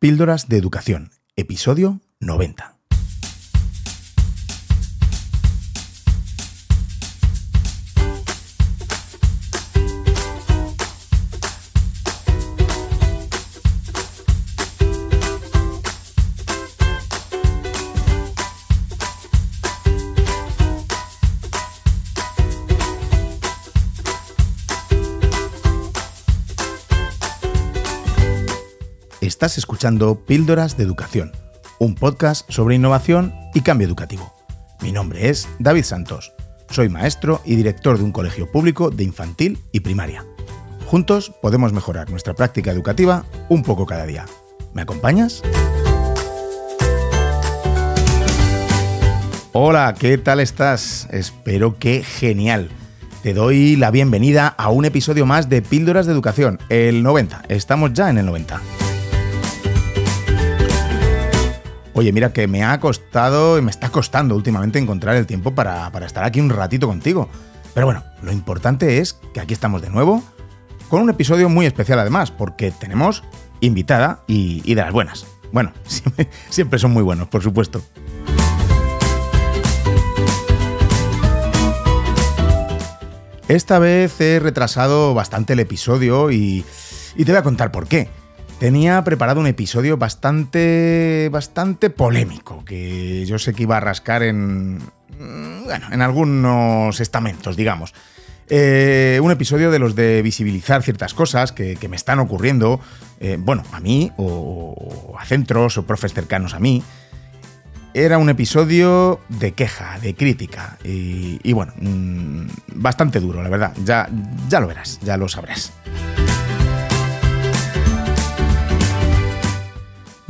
Píldoras de Educación, episodio 90. Estás escuchando Píldoras de Educación, un podcast sobre innovación y cambio educativo. Mi nombre es David Santos. Soy maestro y director de un colegio público de infantil y primaria. Juntos podemos mejorar nuestra práctica educativa un poco cada día. ¿Me acompañas? Hola, ¿qué tal estás? Espero que genial. Te doy la bienvenida a un episodio más de Píldoras de Educación, el 90. Estamos ya en el 90. Oye, mira que me ha costado y me está costando últimamente encontrar el tiempo para, estar aquí un ratito contigo. Pero bueno, lo importante es que aquí estamos de nuevo, con un episodio muy especial además, porque tenemos invitada y, de las buenas. Bueno, siempre, son muy buenos, por supuesto. Esta vez he retrasado bastante el episodio y, y, te voy a contar por qué tenía preparado un episodio bastante, bastante polémico, que yo sé que iba a rascar en, mm, bueno, en algunos estamentos, digamos. Eh, un episodio de los de visibilizar ciertas cosas que, me están ocurriendo, eh, bueno, a mí o, a centros o profes cercanos a mí. Era un episodio de queja, de crítica y, bueno, mm, bastante duro, la verdad. Ya, ya lo verás, ya lo sabrás.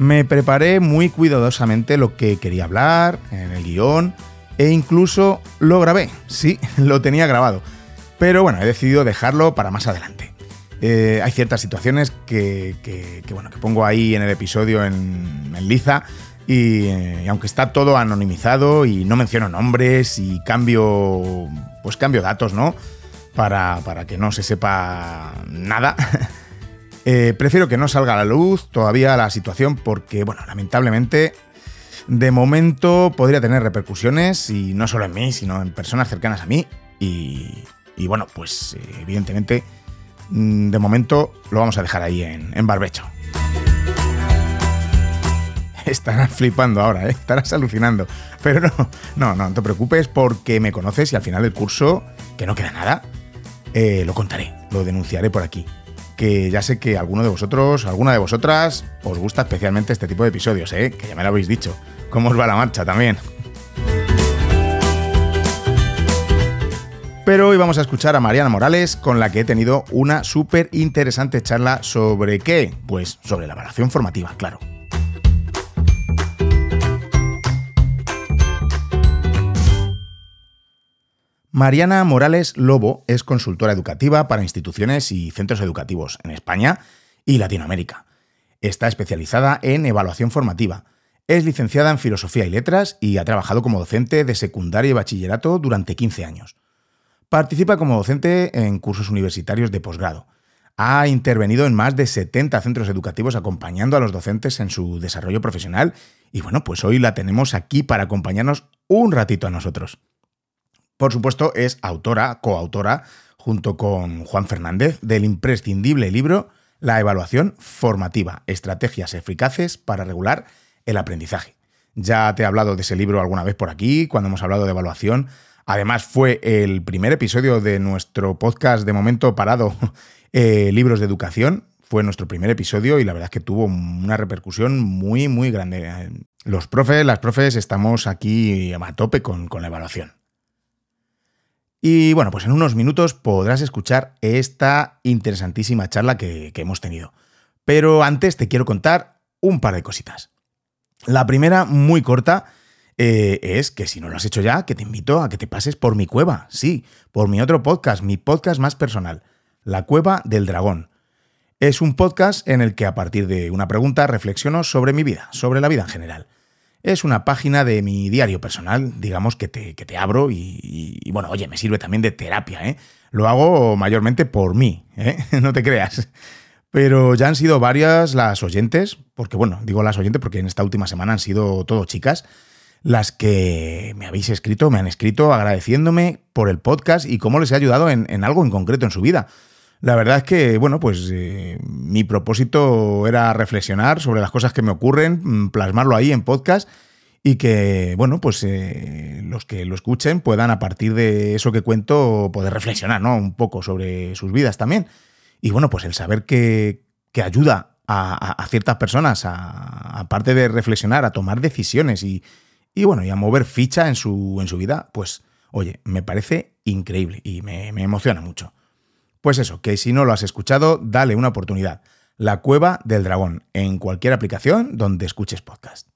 Me preparé muy cuidadosamente lo que quería hablar en el guion e incluso lo grabé. Sí, lo tenía grabado. Pero bueno, he decidido dejarlo para más adelante. Eh, hay ciertas situaciones que, bueno, que pongo ahí en el episodio en, liza y, y, aunque está todo anonimizado y no menciono nombres y cambio, pues cambio datos, ¿no? Para, para que no se sepa nada. Eh, prefiero que no salga a la luz todavía la situación porque, bueno, lamentablemente, de momento podría tener repercusiones y no solo en mí, sino en personas cercanas a mí. Y, bueno, pues evidentemente, mm, de momento lo vamos a dejar ahí en, barbecho. Estarás flipando ahora, ¿eh? estarás alucinando. Pero no, no, no, te preocupes porque me conoces y al final del curso, que no queda nada, eh, lo contaré, lo denunciaré por aquí que ya sé que alguno de vosotros, alguna de vosotras, os gusta especialmente este tipo de episodios, ¿eh? que ya me lo habéis dicho. ¿Cómo os va la marcha también? Pero hoy vamos a escuchar a Mariana Morales, con la que he tenido una súper interesante charla sobre qué? Pues sobre la evaluación formativa, claro. Mariana Morales Lobo es consultora educativa para instituciones y centros educativos en España y Latinoamérica. Está especializada en evaluación formativa. Es licenciada en Filosofía y Letras y ha trabajado como docente de secundaria y bachillerato durante 15 años. Participa como docente en cursos universitarios de posgrado. Ha intervenido en más de 70 centros educativos acompañando a los docentes en su desarrollo profesional y bueno, pues hoy la tenemos aquí para acompañarnos un ratito a nosotros. Por supuesto, es autora, coautora, junto con Juan Fernández, del imprescindible libro La evaluación formativa, estrategias eficaces para regular el aprendizaje. Ya te he hablado de ese libro alguna vez por aquí, cuando hemos hablado de evaluación. Además, fue el primer episodio de nuestro podcast de momento parado, eh, Libros de Educación. Fue nuestro primer episodio y la verdad es que tuvo una repercusión muy, muy grande. Los profes, las profes, estamos aquí a tope con la evaluación. Y bueno, pues en unos minutos podrás escuchar esta interesantísima charla que, hemos tenido. Pero antes te quiero contar un par de cositas. La primera, muy corta, eh, es que si no lo has hecho ya, que te invito a que te pases por mi cueva, sí, por mi otro podcast, mi podcast más personal, La Cueva del Dragón. Es un podcast en el que a partir de una pregunta reflexiono sobre mi vida, sobre la vida en general. Es una página de mi diario personal, digamos, que te, te abro y, bueno, oye, me sirve también de terapia, ¿eh? Lo hago mayormente por mí, ¿eh? no te creas. Pero ya han sido varias las oyentes, porque bueno, digo las oyentes porque en esta última semana han sido todo chicas, las que me habéis escrito, me han escrito agradeciéndome por el podcast y cómo les he ayudado en, algo en concreto en su vida. La verdad es que, bueno, pues eh, mi propósito era reflexionar sobre las cosas que me ocurren, mm, plasmarlo ahí en podcast y que, bueno, pues eh, los que lo escuchen puedan a partir de eso que cuento poder reflexionar, ¿no? Un poco sobre sus vidas también. Y bueno, pues el saber que, que ayuda a, ciertas personas, aparte de reflexionar, a tomar decisiones y, y, bueno, y a mover ficha en su, en su vida, pues oye, me parece increíble y me, me emociona mucho. Pues eso, que si no lo has escuchado, dale una oportunidad. La Cueva del Dragón, en cualquier aplicación donde escuches podcast.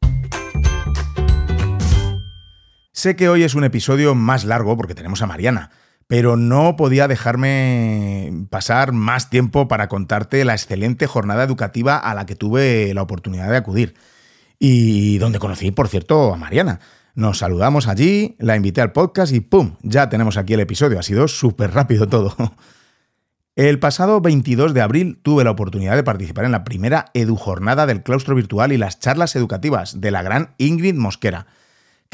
Sé que hoy es un episodio más largo porque tenemos a Mariana, pero no podía dejarme pasar más tiempo para contarte la excelente jornada educativa a la que tuve la oportunidad de acudir. Y donde conocí, por cierto, a Mariana. Nos saludamos allí, la invité al podcast y ¡pum! Ya tenemos aquí el episodio. Ha sido súper rápido todo. El pasado 22 de abril tuve la oportunidad de participar en la primera EduJornada del claustro virtual y las charlas educativas de la gran Ingrid Mosquera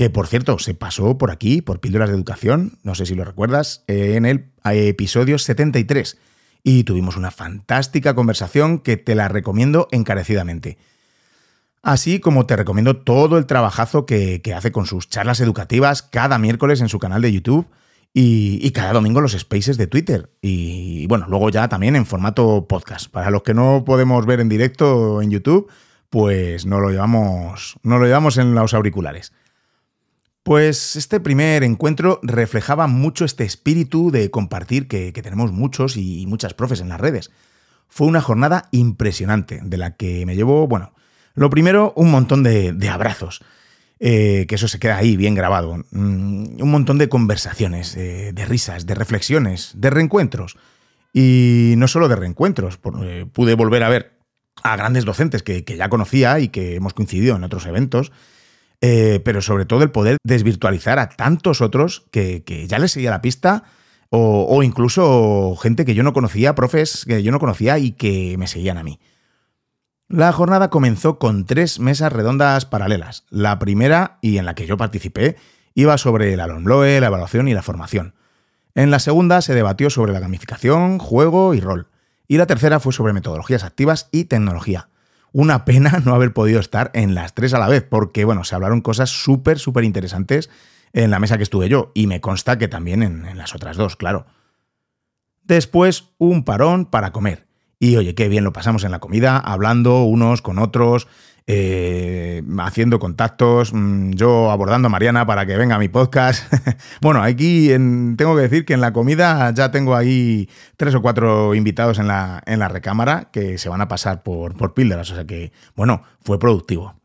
que por cierto se pasó por aquí, por Píldoras de Educación, no sé si lo recuerdas, en el episodio 73. Y tuvimos una fantástica conversación que te la recomiendo encarecidamente. Así como te recomiendo todo el trabajazo que, hace con sus charlas educativas cada miércoles en su canal de YouTube y, cada domingo los spaces de Twitter. Y bueno, luego ya también en formato podcast. Para los que no podemos ver en directo en YouTube, pues no lo llevamos, no lo llevamos en los auriculares. Pues este primer encuentro reflejaba mucho este espíritu de compartir que, tenemos muchos y muchas profes en las redes. Fue una jornada impresionante, de la que me llevo, bueno, lo primero, un montón de, abrazos, eh, que eso se queda ahí bien grabado, mm, un montón de conversaciones, de risas, de reflexiones, de reencuentros. Y no solo de reencuentros, eh, pude volver a ver a grandes docentes que ya conocía y que hemos coincidido en otros eventos eh, pero sobre todo el poder desvirtualizar a tantos otros que, ya les seguía la pista o, incluso gente que yo no conocía, profes que yo no conocía y que me seguían a mí. La jornada comenzó con tres mesas redondas paralelas. La primera, y en la que yo participé, iba sobre el alumnloe, la evaluación y la formación. En la segunda se debatió sobre la gamificación, juego y rol. Y la tercera fue sobre metodologías activas y tecnología. Una pena no haber podido estar en las tres a la vez, porque bueno, se hablaron cosas súper, súper interesantes en la mesa que estuve yo, y me consta que también en las otras dos, claro. Después, un parón para comer. Y oye, qué bien lo pasamos en la comida, hablando unos con otros, eh, haciendo contactos, mm, yo abordando a Mariana para que venga a mi podcast. bueno, aquí tengo que decir que en la comida ya tengo ahí tres o cuatro invitados en la, en la recámara que se van a pasar por, por píldoras, o sea que, bueno, fue productivo.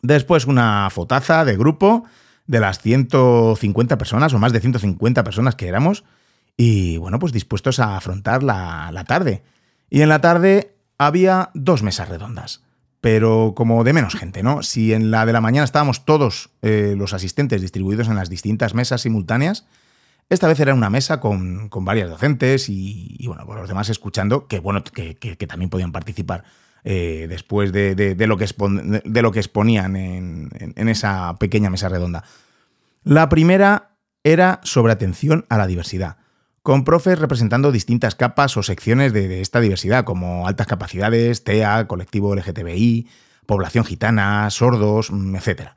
Después una fotaza de grupo de las 150 personas o más de 150 personas que éramos y, bueno, pues dispuestos a afrontar la, la tarde. Y en la tarde había dos mesas redondas pero como de menos gente, ¿no? Si en la de la mañana estábamos todos eh, los asistentes distribuidos en las distintas mesas simultáneas, esta vez era una mesa con, varias docentes y, bueno, los demás escuchando, que bueno, que, también podían participar eh, después de, lo que de, lo que exponían en, en esa pequeña mesa redonda. La primera era sobre atención a la diversidad con profes representando distintas capas o secciones de, esta diversidad, como altas capacidades, TEA, colectivo LGTBI, población gitana, sordos, mm, etc.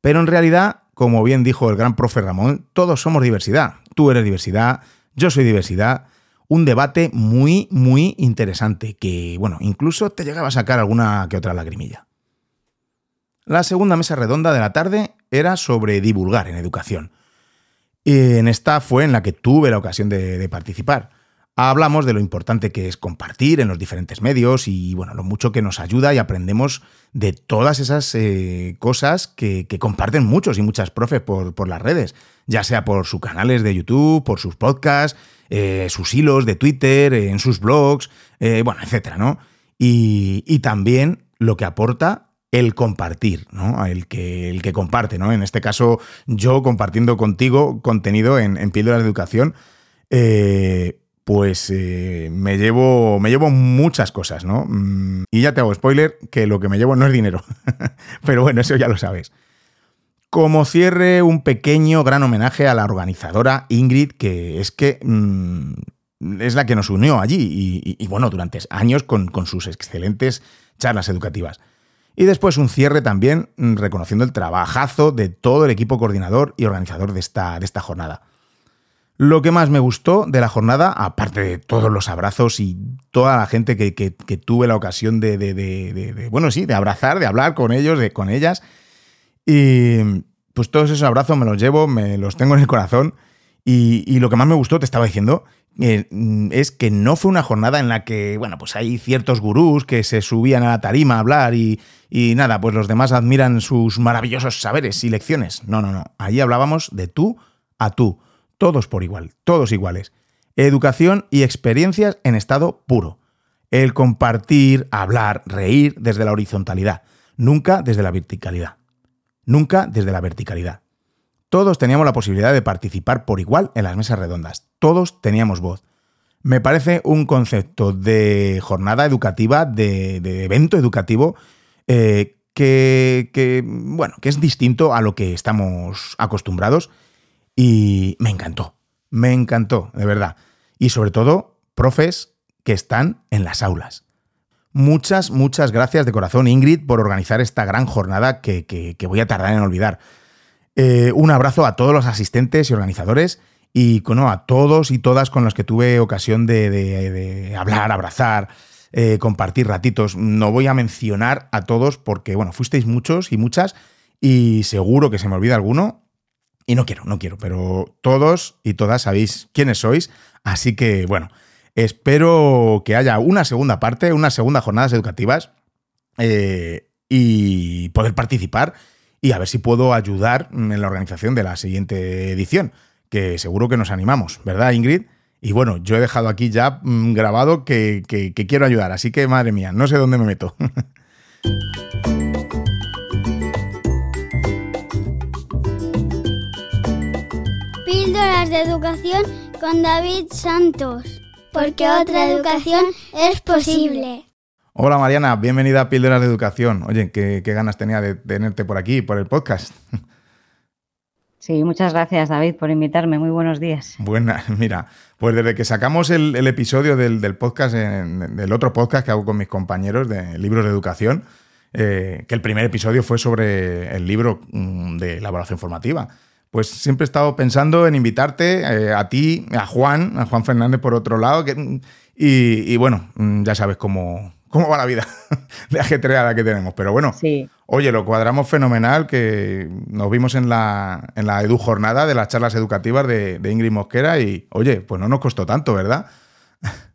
Pero en realidad, como bien dijo el gran profe Ramón, todos somos diversidad. Tú eres diversidad, yo soy diversidad. Un debate muy, muy interesante que, bueno, incluso te llegaba a sacar alguna que otra lagrimilla. La segunda mesa redonda de la tarde era sobre divulgar en educación en esta fue en la que tuve la ocasión de, participar. Hablamos de lo importante que es compartir en los diferentes medios y bueno, lo mucho que nos ayuda y aprendemos de todas esas eh, cosas que, comparten muchos y muchas profes por, las redes, ya sea por sus canales de YouTube, por sus podcasts, eh, sus hilos de Twitter, en sus blogs, eh, bueno, etcétera, ¿no? Y, y también lo que aporta el compartir, ¿no? El que, el que comparte, ¿no? En este caso, yo compartiendo contigo contenido en, en de Educación, eh, pues eh, me, llevo, me llevo muchas cosas, ¿no? Mm, y ya te hago spoiler que lo que me llevo no es dinero. Pero bueno, eso ya lo sabes. Como cierre, un pequeño gran homenaje a la organizadora Ingrid, que es que mm, es la que nos unió allí y, bueno, durante años con, sus excelentes charlas educativas. Y después un cierre también mm, reconociendo el trabajazo de todo el equipo coordinador y organizador de esta, de esta jornada. Lo que más me gustó de la jornada, aparte de todos los abrazos y toda la gente que, tuve la ocasión de, bueno, sí, de abrazar, de hablar con ellos, de, con ellas, y pues todos esos abrazos me los llevo, me los tengo en el corazón, y, lo que más me gustó, te estaba diciendo, eh, es que no fue una jornada en la que, bueno, pues hay ciertos gurús que se subían a la tarima a hablar y, y nada, pues los demás admiran sus maravillosos saberes y lecciones. No, no, no, ahí hablábamos de tú a tú todos por igual, todos iguales. Educación y experiencias en estado puro. El compartir, hablar, reír desde la horizontalidad, nunca desde la verticalidad. Nunca desde la verticalidad. Todos teníamos la posibilidad de participar por igual en las mesas redondas. Todos teníamos voz. Me parece un concepto de jornada educativa, de, evento educativo, eh, que, que, bueno, que es distinto a lo que estamos acostumbrados y me encantó, me encantó, de verdad. Y sobre todo, profes que están en las aulas. Muchas, muchas gracias de corazón, Ingrid, por organizar esta gran jornada que, voy a tardar en olvidar. Eh, un abrazo a todos los asistentes y organizadores y a todos y todas con los que tuve ocasión de, hablar, abrazar, eh, compartir ratitos. No voy a mencionar a todos porque, bueno, fuisteis muchos y muchas y seguro que se me olvida alguno y no quiero, no quiero, pero todos y todas sabéis quiénes sois, así que bueno, espero que haya una segunda parte, unas segundas jornadas educativas eh, y poder participar y a ver si puedo ayudar en la organización de la siguiente edición, que seguro que nos animamos, ¿verdad Ingrid? Y bueno, yo he dejado aquí ya mm, grabado que, que quiero ayudar, así que madre mía, no sé dónde me meto. de educación con David Santos, porque otra educación es posible. Hola Mariana, bienvenida a Píldoras de Educación. Oye, qué, ganas tenía de tenerte por aquí, por el podcast. Sí, muchas gracias David por invitarme. Muy buenos días. Buenas, mira, pues desde que sacamos el, episodio del, podcast, del otro podcast que hago con mis compañeros de libros de educación, eh, que el primer episodio fue sobre el libro mm, de elaboración formativa pues siempre he estado pensando en invitarte eh, a ti, a Juan, a Juan Fernández por otro lado, y, bueno, mm, ya sabes cómo, cómo va la vida de ajetreada que tenemos. Pero bueno, sí. oye, lo cuadramos fenomenal, que nos vimos en la, en la Edu Jornada de las charlas educativas de, de Ingrid Mosquera y, oye, pues no nos costó tanto, ¿verdad?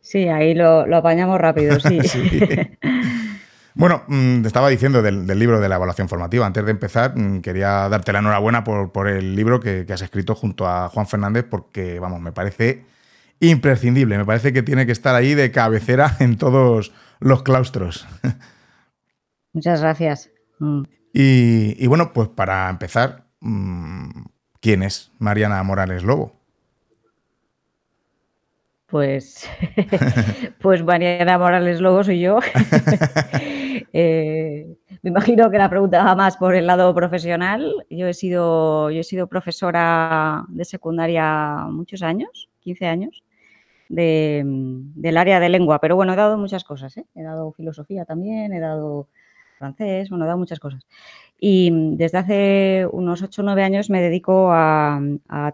Sí, ahí lo, lo apañamos rápido, sí. sí. Bueno, mm, te estaba diciendo del, libro de la evaluación formativa. Antes de empezar, mm, quería darte la enhorabuena por, el libro que, has escrito junto a Juan Fernández, porque, vamos, me parece imprescindible. Me parece que tiene que estar ahí de cabecera en todos los claustros. Muchas gracias. Mm. Y, y, bueno, pues para empezar, ¿quién es Mariana Morales Lobo? Pues, pues Mariana Morales Lobo soy yo. Eh, me imagino que la pregunta va más por el lado profesional. Yo he sido, yo he sido profesora de secundaria muchos años, 15 años, del área de lengua, pero bueno, he dado muchas cosas. ¿eh? He dado filosofía también, he dado francés, bueno, he dado muchas cosas. Y desde hace unos 8 o 9 años me dedico a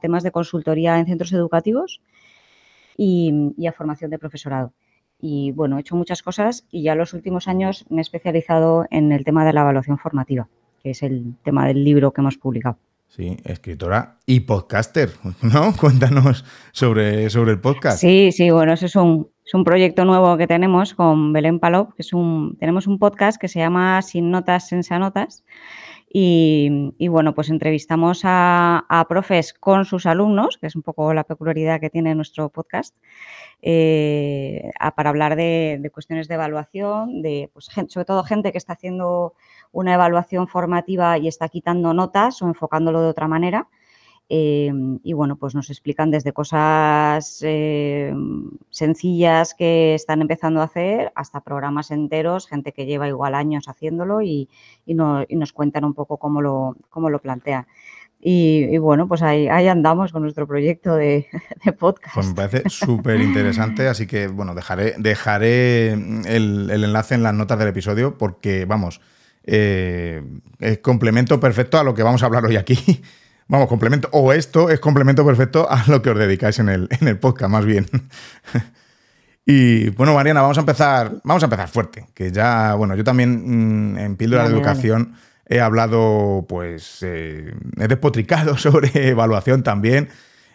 temas de consultoría en centros educativos y, a formación de profesorado. Y bueno, he hecho muchas cosas y ya los últimos años me he especializado en el tema de la evaluación formativa, que es el tema del libro que hemos publicado. Sí, escritora y podcaster, ¿no? Cuéntanos sobre, sobre el podcast. Sí, sí, bueno, ese es un, es un proyecto nuevo que tenemos con Belén Palop, que es un, tenemos un podcast que se llama Sin Notas, Sensa Notas, y, bueno, pues entrevistamos a, profes con sus alumnos, que es un poco la peculiaridad que tiene nuestro podcast, eh, para hablar de, cuestiones de evaluación, de pues, sobre todo gente que está haciendo una evaluación formativa y está quitando notas o enfocándolo de otra manera. Em, y bueno, pues nos explican desde cosas em, sencillas que están empezando a hacer hasta programas enteros, gente que lleva igual años haciéndolo y, nos cuentan un poco cómo lo, cómo lo plantean. Y, bueno, pues ahí, ahí, andamos con nuestro proyecto de, podcast. Pues me parece súper interesante, así que bueno, dejaré, dejaré el, enlace en las notas del episodio porque, vamos, eh, es complemento perfecto a lo que vamos a hablar hoy aquí. Vamos, complemento, o esto es complemento perfecto a lo que os dedicáis en el, en el podcast, más bien. y bueno, Mariana, vamos a empezar, vamos a empezar fuerte, que ya, bueno, yo también mm, en Píldora de Educación he hablado, pues, eh, he despotricado sobre evaluación también,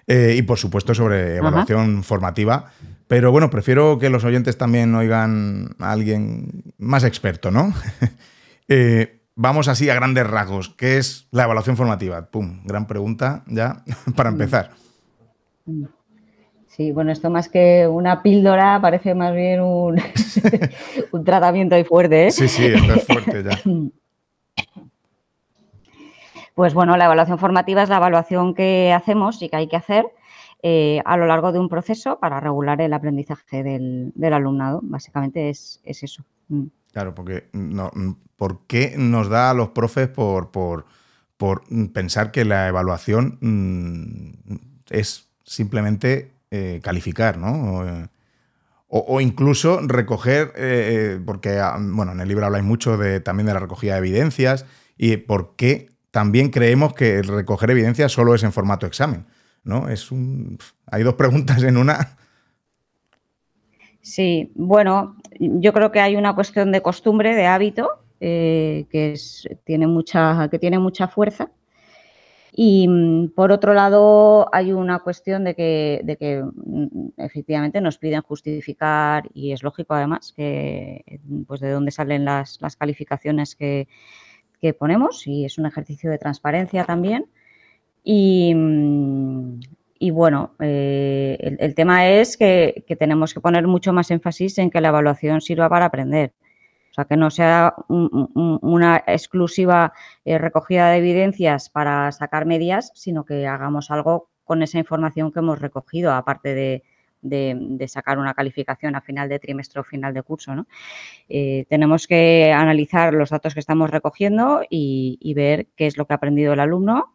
eh, y por supuesto sobre evaluación formativa. Pero bueno, prefiero que los oyentes también oigan a alguien más experto, ¿no? Eh, Vamos así a grandes rasgos. ¿Qué es la evaluación formativa? Pum, gran pregunta ya para empezar. Sí, bueno, esto más que una píldora parece más bien un, tratamiento ahí fuerte. ¿eh? Sí, sí, esto es fuerte ya. Pues bueno, la evaluación formativa es la evaluación que hacemos y que hay que hacer eh, a lo largo de un proceso para regular el aprendizaje del, alumnado. Básicamente es, es eso. Mm. Claro, porque no, ¿por qué nos da a los profes por, por, pensar que la evaluación mm, es simplemente eh, calificar, ¿no? O, incluso recoger, eh, eh, porque ah, bueno, en el libro habláis mucho de, también de la recogida de evidencias, y por qué también creemos que recoger evidencias solo es en formato examen. ¿no? Es un, hay dos preguntas en una Sí, bueno, yo creo que hay una cuestión de costumbre, de hábito, eh, que, tiene mucha, que tiene mucha fuerza. Y mm, por otro lado, hay una cuestión de que, de que mm, efectivamente nos piden justificar, y es lógico además, que pues de dónde salen las, calificaciones que, que, ponemos, y es un ejercicio de transparencia también. Y, mm, y bueno, eh, el, tema es que, tenemos que poner mucho más énfasis en que la evaluación sirva para aprender. O sea, que no sea una exclusiva eh, recogida de evidencias para sacar medias, sino que hagamos algo con esa información que hemos recogido, aparte de, sacar una calificación a final de trimestre o final de curso. ¿no? Eh, tenemos que analizar los datos que estamos recogiendo y ver qué es lo que ha aprendido el alumno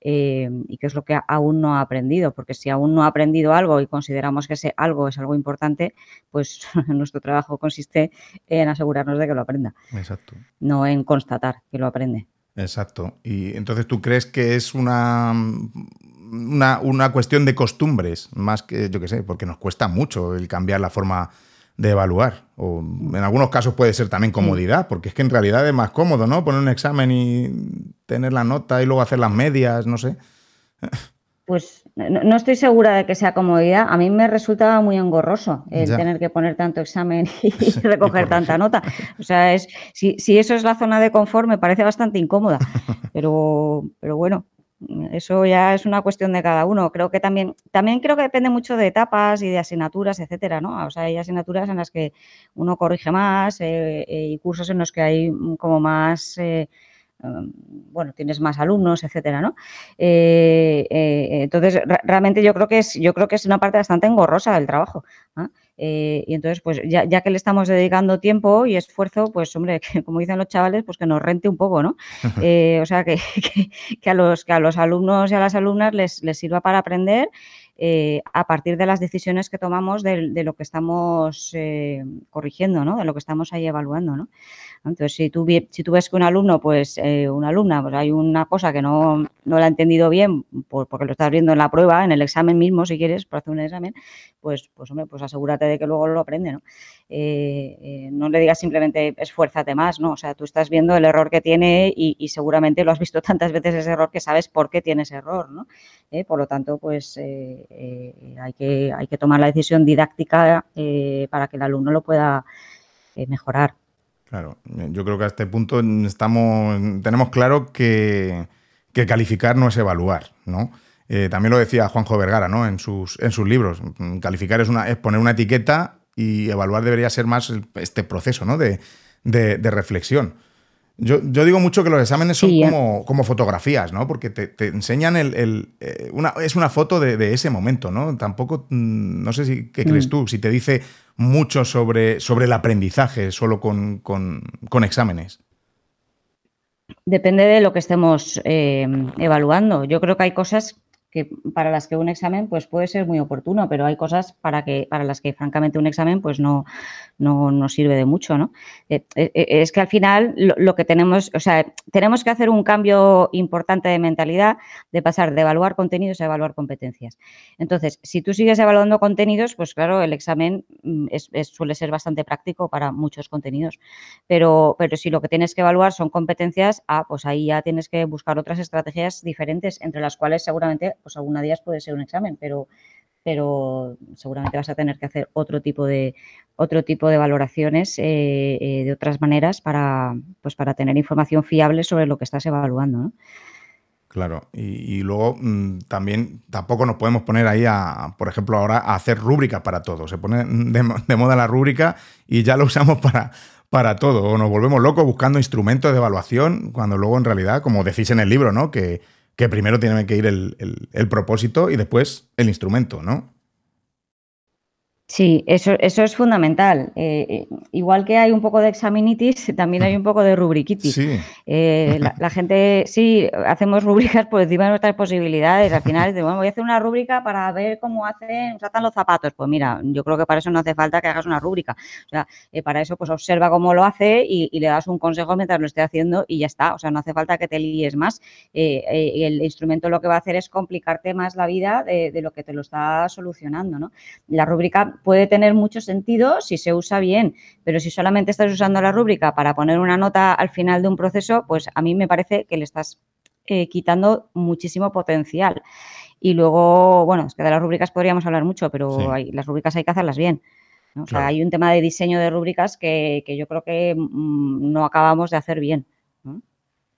eh, y qué es lo que aún no ha aprendido, porque si aún no ha aprendido algo y consideramos que ese algo es algo importante, pues nuestro trabajo consiste en asegurarnos de que lo aprenda. Exacto. No en constatar que lo aprende. Exacto. Y entonces tú crees que es una, una, una cuestión de costumbres, más que, yo qué sé, porque nos cuesta mucho el cambiar la forma de evaluar. O en algunos casos puede ser también comodidad, porque es que en realidad es más cómodo, ¿no? Poner un examen y tener la nota y luego hacer las medias, no sé. Pues no, estoy segura de que sea comodidad. A mí me resultaba muy engorroso el tener que poner tanto examen y recoger tanta nota. O sea, es, si, si, eso es la zona de confort, me parece bastante incómoda. Pero, pero bueno, eso ya es una cuestión de cada uno. Creo que también, también creo que depende mucho de etapas y de asignaturas, etcétera, ¿no? O sea, hay asignaturas en las que uno corrige más eh, eh, y cursos en los que hay como más eh, em, bueno, tienes más alumnos, etcétera, ¿no? entonces, realmente yo creo que es, yo creo que es una parte bastante engorrosa del trabajo. Eh, y entonces, pues ya, que le estamos dedicando tiempo y esfuerzo, pues hombre, como dicen los chavales, pues que nos rente un poco, ¿no? Eh, o sea, que, que, a los, que a los alumnos y a las alumnas les, les sirva para aprender eh, a partir de las decisiones que tomamos de, lo que estamos corrigiendo, ¿no? De lo que estamos ahí evaluando, ¿no? Entonces, si tú, ves que un alumno, pues eh, una alumna, pues hay una cosa que no, no la ha entendido bien, porque lo estás viendo en la prueba, en el examen mismo, si quieres, por hacer un examen, pues, pues hombre, pues asegúrate de que luego lo aprende, ¿no? Eh, eh, no le digas simplemente esfuérzate más, ¿no? O sea, tú estás viendo el error que tiene y, seguramente lo has visto tantas veces ese error que sabes por qué tiene ese error, ¿no? por lo tanto, pues hay, que, hay que tomar la decisión didáctica para que el alumno lo pueda mejorar. Claro, yo creo que a este punto estamos, tenemos claro que, calificar no es evaluar, ¿no? Eh, también lo decía Juanjo Vergara, ¿no? En sus, en sus libros. Calificar es, una, es poner una etiqueta y evaluar debería ser más este proceso, ¿no? De, reflexión. Yo, digo mucho que los exámenes son como, fotografías, ¿no? Porque te, enseñan el, eh, una, es una foto de, ese momento, ¿no? Tampoco, mm, no sé si, ¿qué crees mm. tú? Si te dice mucho sobre, sobre el aprendizaje solo con, exámenes. Depende de lo que estemos eh, evaluando. Yo creo que hay cosas que para las que un examen pues puede ser muy oportuno, pero hay cosas para que para las que francamente un examen pues no no, sirve de mucho, ¿no? Eh, eh, eh, es que al final lo, que tenemos, o sea, tenemos que hacer un cambio importante de mentalidad de pasar de evaluar contenidos a evaluar competencias. Entonces, si tú sigues evaluando contenidos, pues claro, el examen mm, suele ser bastante práctico para muchos contenidos, pero, pero si lo que tienes que evaluar son competencias, ah, pues ahí ya tienes que buscar otras estrategias diferentes, entre las cuales seguramente pues alguna de ellas puede ser un examen, pero, pero seguramente vas a tener que hacer otro tipo de, otro tipo de valoraciones eh, eh, de otras maneras para, pues para tener información fiable sobre lo que estás evaluando. Claro, y, luego mm, también tampoco nos podemos poner ahí a, por ejemplo, ahora a hacer rúbricas para todo. Se pone de, moda la rúbrica y ya lo usamos para, para todo. O nos volvemos locos buscando instrumentos de evaluación, cuando luego en realidad, como decís en el libro, ¿no? Que, que primero tiene que ir el, propósito y después el instrumento, ¿no? Sí, eso, eso es fundamental. Eh, eh, igual que hay un poco de examinitis, también hay un poco de rubriquitis. Eh, la, gente, sí, hacemos rúbricas por encima de nuestras posibilidades. Al final, bueno, voy a hacer una rúbrica para ver cómo hacen, tratan los zapatos. Pues mira, yo creo que para eso no hace falta que hagas una rúbrica. O sea, para eso, pues observa cómo lo hace y, le das un consejo mientras lo esté haciendo y ya está. O sea, no hace falta que te líes más. el instrumento lo que va a hacer es complicarte más la vida de, de lo que te lo está solucionando, ¿no? La rúbrica puede tener mucho sentido si se usa bien, pero si solamente estás usando la rúbrica para poner una nota al final de un proceso, pues a mí me parece que le estás eh, quitando muchísimo potencial. Y luego, bueno, es que de las rúbricas podríamos hablar mucho, pero las rúbricas hay que hacerlas bien. O sea, hay un tema de diseño de rúbricas que, yo creo que mm, no acabamos de hacer bien.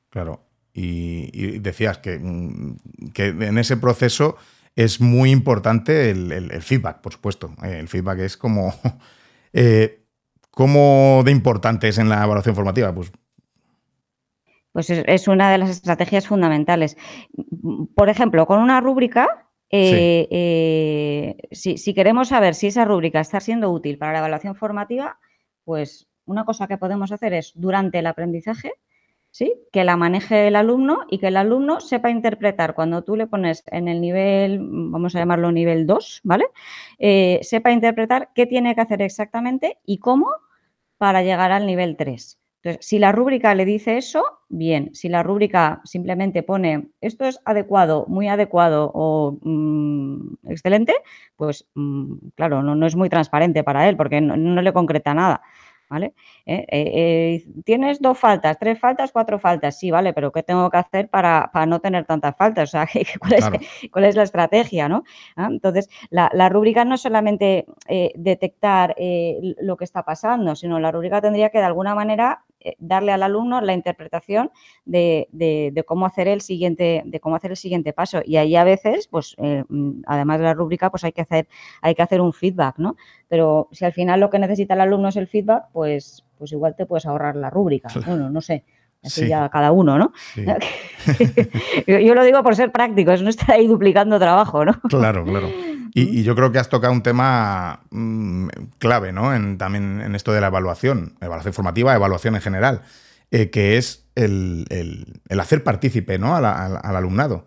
Claro. Y, decías que, mm, que en ese proceso es muy importante el, feedback, por supuesto. El feedback es como... Eh, ¿Cómo de importante es en la evaluación formativa? Pues, pues es, una de las estrategias fundamentales. Por ejemplo, con una rúbrica, eh, eh, si, si, queremos saber si esa rúbrica está siendo útil para la evaluación formativa, pues una cosa que podemos hacer es durante el aprendizaje ¿sí? Que la maneje el alumno y que el alumno sepa interpretar cuando tú le pones en el nivel, vamos a llamarlo nivel 2, ¿vale? Eh, sepa interpretar qué tiene que hacer exactamente y cómo para llegar al nivel 3. Entonces, si la rúbrica le dice eso, bien. Si la rúbrica simplemente pone esto es adecuado, muy adecuado o mm, excelente, pues mm, claro, no, es muy transparente para él porque no le concreta nada. ¿Vale? Eh, eh, eh, tienes dos faltas, tres faltas, cuatro faltas, sí, vale, pero ¿qué tengo que hacer para, no tener tantas faltas? O sea, ¿cuál es, la estrategia, no? Ah, entonces, la, rúbrica no es solamente detectar lo que está pasando, sino la rúbrica tendría que de alguna manera darle al alumno la interpretación de, cómo hacer el siguiente, de cómo hacer el siguiente paso. Y ahí a veces, pues, eh, mm, además de la rúbrica, pues hay que hacer, hay que hacer un feedback, ¿no? Pero si al final lo que necesita el alumno es el feedback, pues, pues igual te puedes ahorrar la rúbrica. Bueno, no sé. Así ya cada uno, ¿no? yo, lo digo por ser práctico, es no estar ahí duplicando trabajo, ¿no? Claro, claro. Y, yo creo que has tocado un tema mm, clave, ¿no? En, también en esto de la evaluación, evaluación formativa, evaluación en general, eh, que es el, hacer partícipe ¿no? al, alumnado.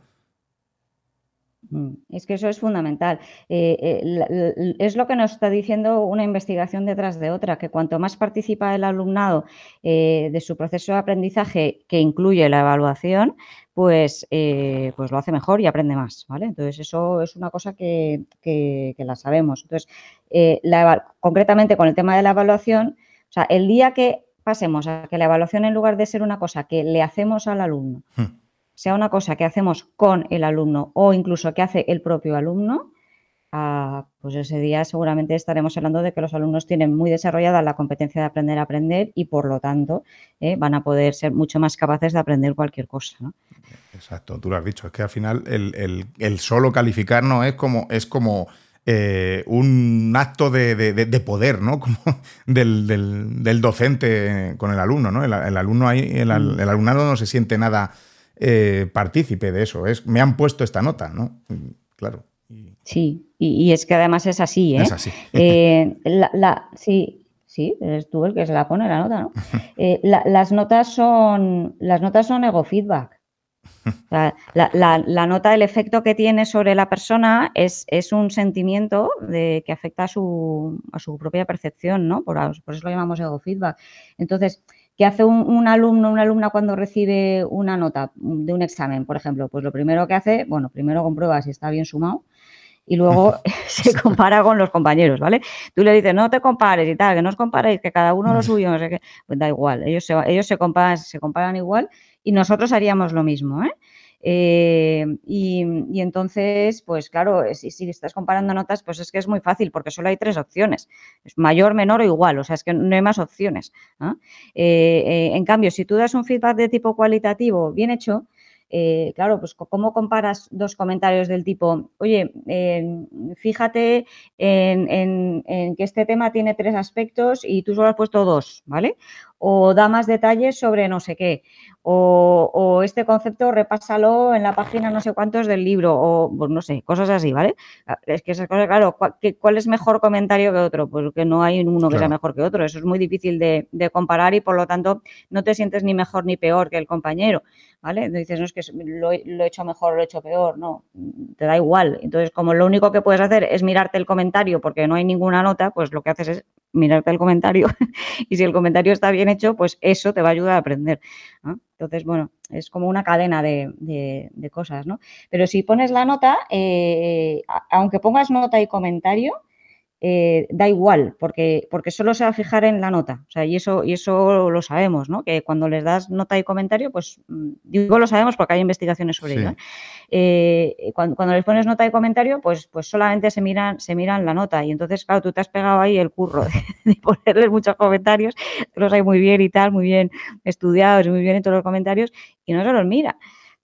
Mm, es que eso es fundamental. Eh, eh, es lo que nos está diciendo una investigación detrás de otra, que cuanto más participa el alumnado de su proceso de aprendizaje que incluye la evaluación, pues, eh, pues lo hace mejor y aprende más, ¿vale? Entonces, eso es una cosa que, la sabemos. Entonces, eh, concretamente con el tema de la evaluación, o sea, el día que pasemos a que la evaluación, en lugar de ser una cosa que le hacemos al alumno, hmm. sea una cosa que hacemos con el alumno o incluso que hace el propio alumno, pues ese día seguramente estaremos hablando de que los alumnos tienen muy desarrollada la competencia de aprender a aprender y por lo tanto eh, van a poder ser mucho más capaces de aprender cualquier cosa. Exacto, tú lo has dicho, es que al final el, solo calificar no es como, es como eh, un acto de, poder, ¿no? Como del, docente con el alumno, ¿no? El, alumno ahí, el, mm. el, alumnado no se siente nada eh, partícipe de eso. Es, me han puesto esta nota, ¿no? Claro. Sí, y, es que además es así, ¿eh? Es así. la, sí, Sí, eres tú el que se la pone la nota, ¿no? Eh, las notas son las notas son ego feedback. la, nota, el efecto que tiene sobre la persona es, es un sentimiento de, que afecta a su, a su propia percepción, ¿no? Por, por, eso lo llamamos ego feedback. Entonces, ¿qué hace un, un alumno, una alumna cuando recibe una nota de un examen, por ejemplo? Pues lo primero que hace, bueno, primero comprueba si está bien sumado y luego se compara con los compañeros, ¿vale? Tú le dices, no te compares y tal, que no os comparéis, que cada uno lo suyo, no sé qué, pues da igual, ellos se, ellos se, comparan, se comparan igual y nosotros haríamos lo mismo, ¿eh? eh y, entonces, pues claro, si, si, estás comparando notas, pues es que es muy fácil porque solo hay tres opciones, es mayor, menor o igual, o sea, es que no hay más opciones. Eh, eh, en cambio, si tú das un feedback de tipo cualitativo bien hecho, eh, claro, pues ¿cómo comparas dos comentarios del tipo, oye, fíjate en, que este tema tiene tres aspectos y tú solo has puesto dos, ¿vale? O da más detalles sobre no sé qué, o, este concepto repásalo en la página no sé cuántos del libro, o pues no sé, cosas así, ¿vale? Ah, es que esas cosas, claro, ¿cuál, es mejor comentario que otro? Pues que no hay uno que sea mejor que otro, eso es muy difícil de, de comparar y por lo tanto no te sientes ni mejor ni peor que el compañero. ¿vale? dices, no es que lo, he hecho mejor o lo he hecho peor, no, te da igual. Entonces, como lo único que puedes hacer es mirarte el comentario porque no hay ninguna nota, pues lo que haces es mirarte el comentario y si el comentario está bien hecho, pues eso te va a ayudar a aprender. Entonces, bueno, es como una cadena de, cosas, ¿no? Pero si pones la nota, eh, aunque pongas nota y comentario, eh, da igual, porque, porque solo se va a fijar en la nota. O sea, y eso, y eso lo sabemos, ¿no? Que cuando les das nota y comentario, pues mm, digo lo sabemos porque hay investigaciones sobre ello. ¿eh? Eh, cuando, les pones nota y comentario, pues, pues solamente se miran, se miran la nota. Y entonces, claro, tú te has pegado ahí el curro de, ponerles muchos comentarios, los hay muy bien y tal, muy bien estudiados y muy bien en todos los comentarios, y no se los mira,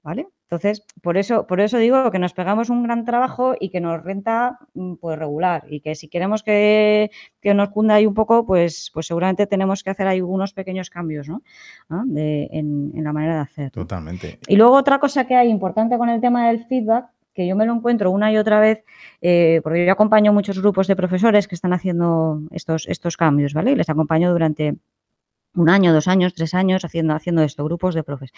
¿vale? Entonces, por eso, por eso digo que nos pegamos un gran trabajo y que nos renta mm, pues regular y que si queremos que, nos cunda ahí un poco, pues, pues seguramente tenemos que hacer ahí unos pequeños cambios ¿no? ¿Ah? en, la manera de hacer. Totalmente. Y luego otra cosa que hay importante con el tema del feedback, que yo me lo encuentro una y otra vez, eh, porque yo acompaño muchos grupos de profesores que están haciendo estos, estos cambios, ¿vale? Y les acompaño durante un año, dos años, tres años haciendo, haciendo esto, grupos de profes.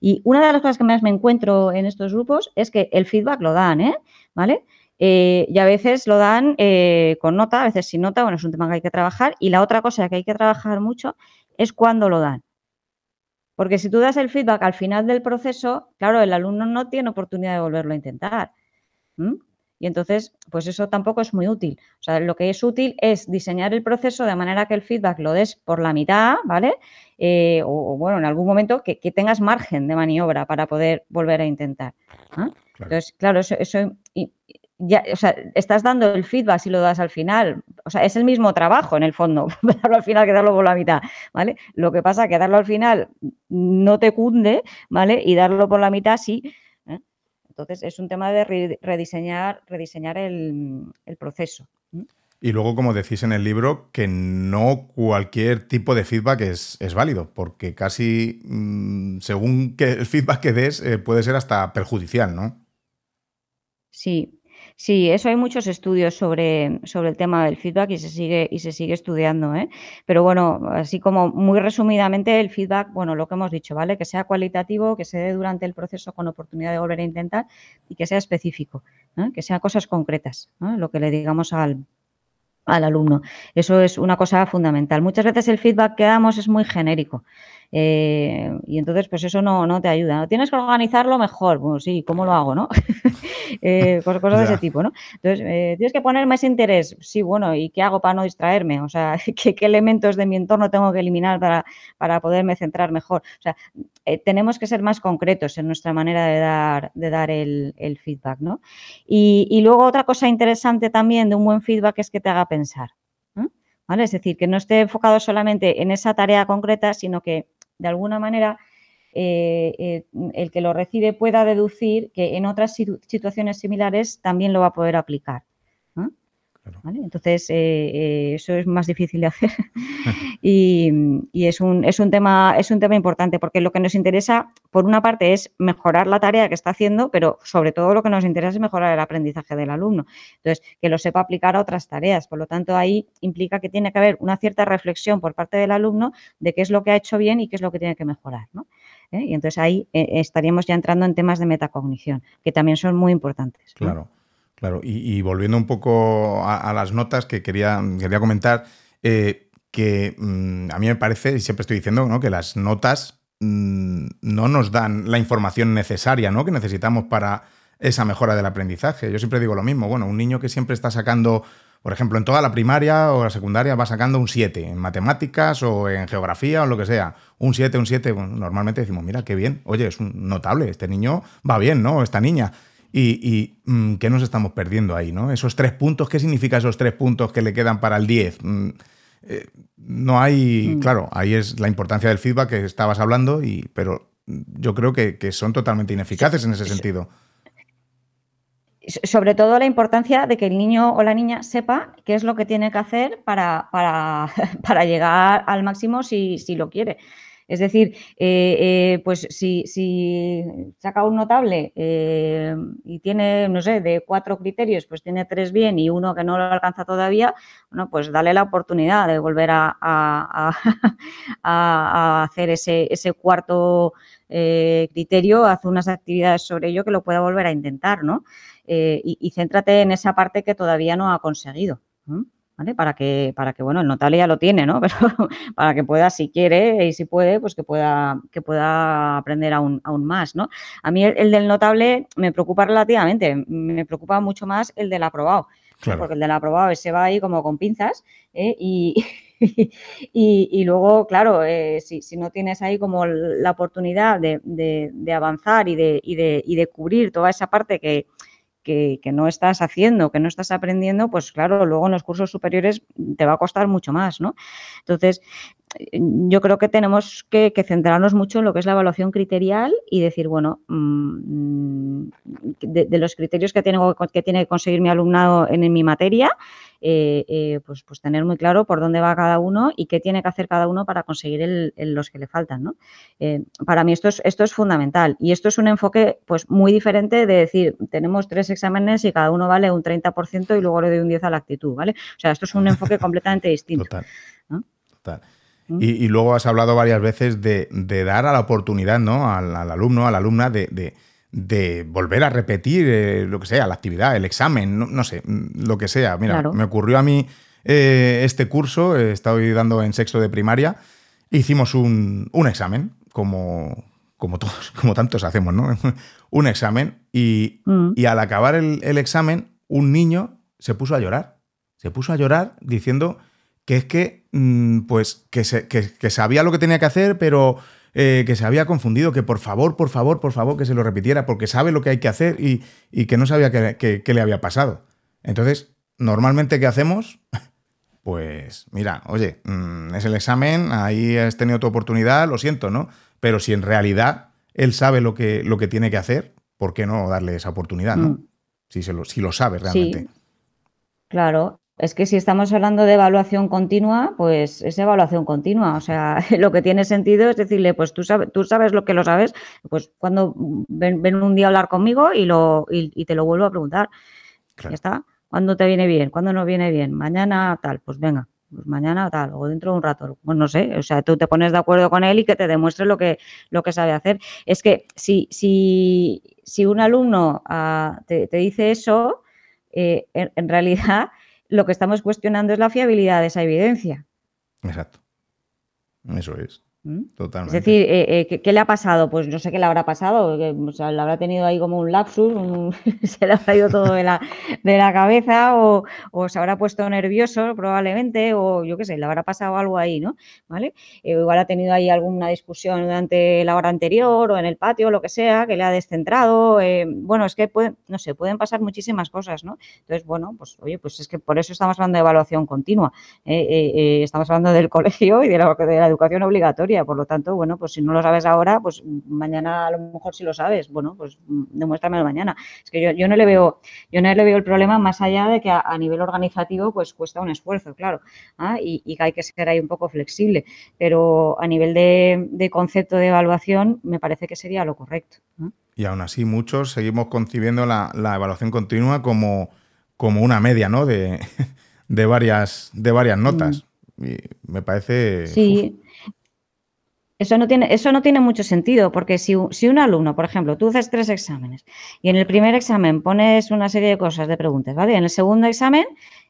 Y una de las cosas que más me encuentro en estos grupos es que el feedback lo dan, ¿eh? ¿Vale? Eh, y a veces lo dan eh, con nota, a veces sin nota, bueno, es un tema que hay que trabajar. Y la otra cosa que hay que trabajar mucho es cuándo lo dan. Porque si tú das el feedback al final del proceso, claro, el alumno no tiene oportunidad de volverlo a intentar. Y entonces, pues eso tampoco es muy útil. O sea, lo que es útil es diseñar el proceso de manera que el feedback lo des por la mitad, ¿vale? Eh, o, bueno, en algún momento que, tengas margen de maniobra para poder volver a intentar. Entonces, claro, eso, ya, o sea, estás dando el feedback si lo das al final. O sea, es el mismo trabajo en el fondo, darlo al final que darlo por la mitad, ¿vale? Lo que pasa es que darlo al final no te cunde, ¿vale? Y darlo por la mitad sí. Entonces, es un tema de rediseñar, rediseñar el, proceso. Y luego, como decís en el libro, que no cualquier tipo de feedback es, válido, porque casi mm, según que el feedback que des eh, puede ser hasta perjudicial, ¿no? Sí, Sí, eso hay muchos estudios sobre, sobre el tema del feedback y se sigue, y se sigue estudiando. ¿eh? Pero bueno, así como muy resumidamente, el feedback, bueno, lo que hemos dicho, ¿vale? Que sea cualitativo, que se dé durante el proceso con oportunidad de volver a intentar y que sea específico, ¿eh? que sean cosas concretas, lo que le digamos al, al alumno. Eso es una cosa fundamental. Muchas veces el feedback que damos es muy genérico. Eh, y entonces, pues eso no, no te ayuda. Tienes que organizarlo mejor. Bueno, sí, ¿cómo lo hago, no? Eh, cosas, de ese tipo, ¿no? Entonces, eh, tienes que poner más interés. Sí, bueno, ¿y qué hago para no distraerme? O sea, ¿qué, elementos de mi entorno tengo que eliminar para, para poderme centrar mejor? O sea, tenemos que ser más concretos en nuestra manera de dar, de dar el, feedback, ¿no? Y, y luego otra cosa interesante también de un buen feedback es que te haga pensar. ¿Vale? Es decir, que no esté enfocado solamente en esa tarea concreta, sino que de alguna manera eh, eh, el que lo recibe pueda deducir que en otras situaciones similares también lo va a poder aplicar. Entonces, eh, eh, eso es más difícil de hacer y, es, un, es, un tema, es un tema importante porque lo que nos interesa, por una parte, es mejorar la tarea que está haciendo, pero sobre todo lo que nos interesa es mejorar el aprendizaje del alumno. Entonces, que lo sepa aplicar a otras tareas. Por lo tanto, ahí implica que tiene que haber una cierta reflexión por parte del alumno de qué es lo que ha hecho bien y qué es lo que tiene que mejorar. Y entonces ahí estaríamos ya entrando en temas de metacognición, que también son muy importantes. Claro. Claro, y, volviendo un poco a, las notas que quería, quería comentar, eh, que mm, a mí me parece, y siempre estoy diciendo, ¿no? que las notas mm, no nos dan la información necesaria ¿no? que necesitamos para esa mejora del aprendizaje. Yo siempre digo lo mismo, bueno, un niño que siempre está sacando, por ejemplo, en toda la primaria o la secundaria va sacando un 7 en matemáticas o en geografía o lo que sea, un 7, un 7, normalmente decimos, mira, qué bien, oye, es un notable, este niño va bien, ¿no? Esta niña. ¿Y, mm, qué nos estamos perdiendo ahí? ¿no? Esos tres puntos, ¿qué significa esos tres puntos que le quedan para el 10? Mm, eh, no hay, mm. claro, ahí es la importancia del feedback que estabas hablando, y, pero yo creo que, son totalmente ineficaces en ese sentido. Sobre todo la importancia de que el niño o la niña sepa qué es lo que tiene que hacer para, para, para llegar al máximo si, si lo quiere. Es decir, eh, eh, pues si, saca un notable eh, y tiene, no sé, de cuatro criterios, pues tiene tres bien y uno que no lo alcanza todavía, bueno, pues dale la oportunidad de volver a, hacer ese, cuarto criterio, haz unas actividades sobre ello que lo pueda volver a intentar, ¿no? y, céntrate en esa parte que todavía no ha conseguido. Para que, para que, bueno, el notable ya lo tiene, ¿no? Pero para que pueda, si quiere y si puede, pues que pueda, que pueda aprender aún, aún más, ¿no? A mí el, del notable me preocupa relativamente, me preocupa mucho más el del aprobado. Porque el del aprobado se va ahí como con pinzas ¿eh? y, y, luego, claro, eh, si, si, no tienes ahí como la oportunidad de, de, de avanzar y de, y, de, y de cubrir toda esa parte que, que, no estás haciendo, que no estás aprendiendo, pues claro, luego en los cursos superiores te va a costar mucho más, ¿no? Entonces, yo creo que tenemos que, centrarnos mucho en lo que es la evaluación criterial y decir, bueno, mm, de, los criterios que que tiene que conseguir mi alumnado en, mi materia, eh, eh, pues, pues tener muy claro por dónde va cada uno y qué tiene que hacer cada uno para conseguir los que le faltan. ¿no? Eh, para mí esto es, esto es fundamental y esto es un enfoque pues, muy diferente de decir, tenemos tres exámenes y cada uno vale un 30% y luego le doy un 10 a la actitud. ¿vale? O sea, esto es un enfoque completamente distinto. Total. Total. Y, luego has hablado varias veces de, dar a la oportunidad ¿no? al, alumno, a la alumna, de, volver a repetir eh, lo que sea, la actividad, el examen, no, sé, lo que sea. Mira, me ocurrió a mí eh, este curso, he estado dando en sexto de primaria, hicimos un, examen, como, como todos, como tantos hacemos, ¿no? un examen, y, mm. al acabar el examen, un niño se puso a llorar. Se puso a llorar diciendo que es que, mm, pues, que, sabía lo que tenía que hacer, pero eh, que se había confundido, que por favor, por favor, por favor, que se lo repitiera, porque sabe lo que hay que hacer y, que no sabía qué le había pasado. Entonces, normalmente, ¿qué hacemos? Pues mira, oye, mm, es el examen, ahí has tenido tu oportunidad, lo siento, ¿no? Pero si en realidad él sabe lo que, lo que tiene que hacer, ¿por qué no darle esa oportunidad, ¿no? Mm. Si, se lo, si lo sabe realmente. Sí. Claro, es que si estamos hablando de evaluación continua, pues es evaluación continua. O sea, lo que tiene sentido es decirle, pues tú sabes, tú sabes lo que lo sabes, pues cuando ven, un día a hablar conmigo y, lo, y, te lo vuelvo a preguntar. Ya está. ¿Cuándo te viene bien? ¿Cuándo no viene bien? Mañana tal, pues venga, pues mañana tal, o dentro de un rato. Pues no sé, o sea, tú te pones de acuerdo con él y que te demuestre lo que, lo que sabe hacer. Es que si, si, si un alumno ah, te, dice eso, eh, en realidad lo que estamos cuestionando es la fiabilidad de esa evidencia. Exacto. Eso es. ¿Mm? Es decir, eh, eh, ¿qué, le ha pasado? Pues no sé qué le habrá pasado, o sea, le habrá tenido ahí como un lapsus, se le ha ido todo de la, de la cabeza o, se habrá puesto nervioso probablemente o yo qué sé, le habrá pasado algo ahí, ¿no? ¿Vale? Eh, igual ha tenido ahí alguna discusión durante la hora anterior o en el patio, o lo que sea, que le ha descentrado. bueno, es que pueden, no sé, pueden pasar muchísimas cosas, ¿no? Entonces, bueno, pues oye, pues es que por eso estamos hablando de evaluación continua. estamos hablando del colegio y de la, de la educación obligatoria Por lo tanto, bueno, pues si no lo sabes ahora, pues mañana a lo mejor sí lo sabes. Bueno, pues demuéstramelo mañana. Es que yo, no le veo, yo no le veo el problema más allá de que a, nivel organizativo, pues cuesta un esfuerzo, claro, ¿ah? y, que hay que ser ahí un poco flexible. Pero a nivel de, concepto de evaluación, me parece que sería lo correcto. Y aún así, muchos seguimos concibiendo la, evaluación continua como, como una media, ¿no? De, de varias, de varias notas. Mm. Y me parece. Sí. Eso no, tiene, eso no tiene mucho sentido, porque si, un alumno, por ejemplo, tú haces tres exámenes y en el primer examen pones una serie de cosas, de preguntas, ¿vale? En el segundo examen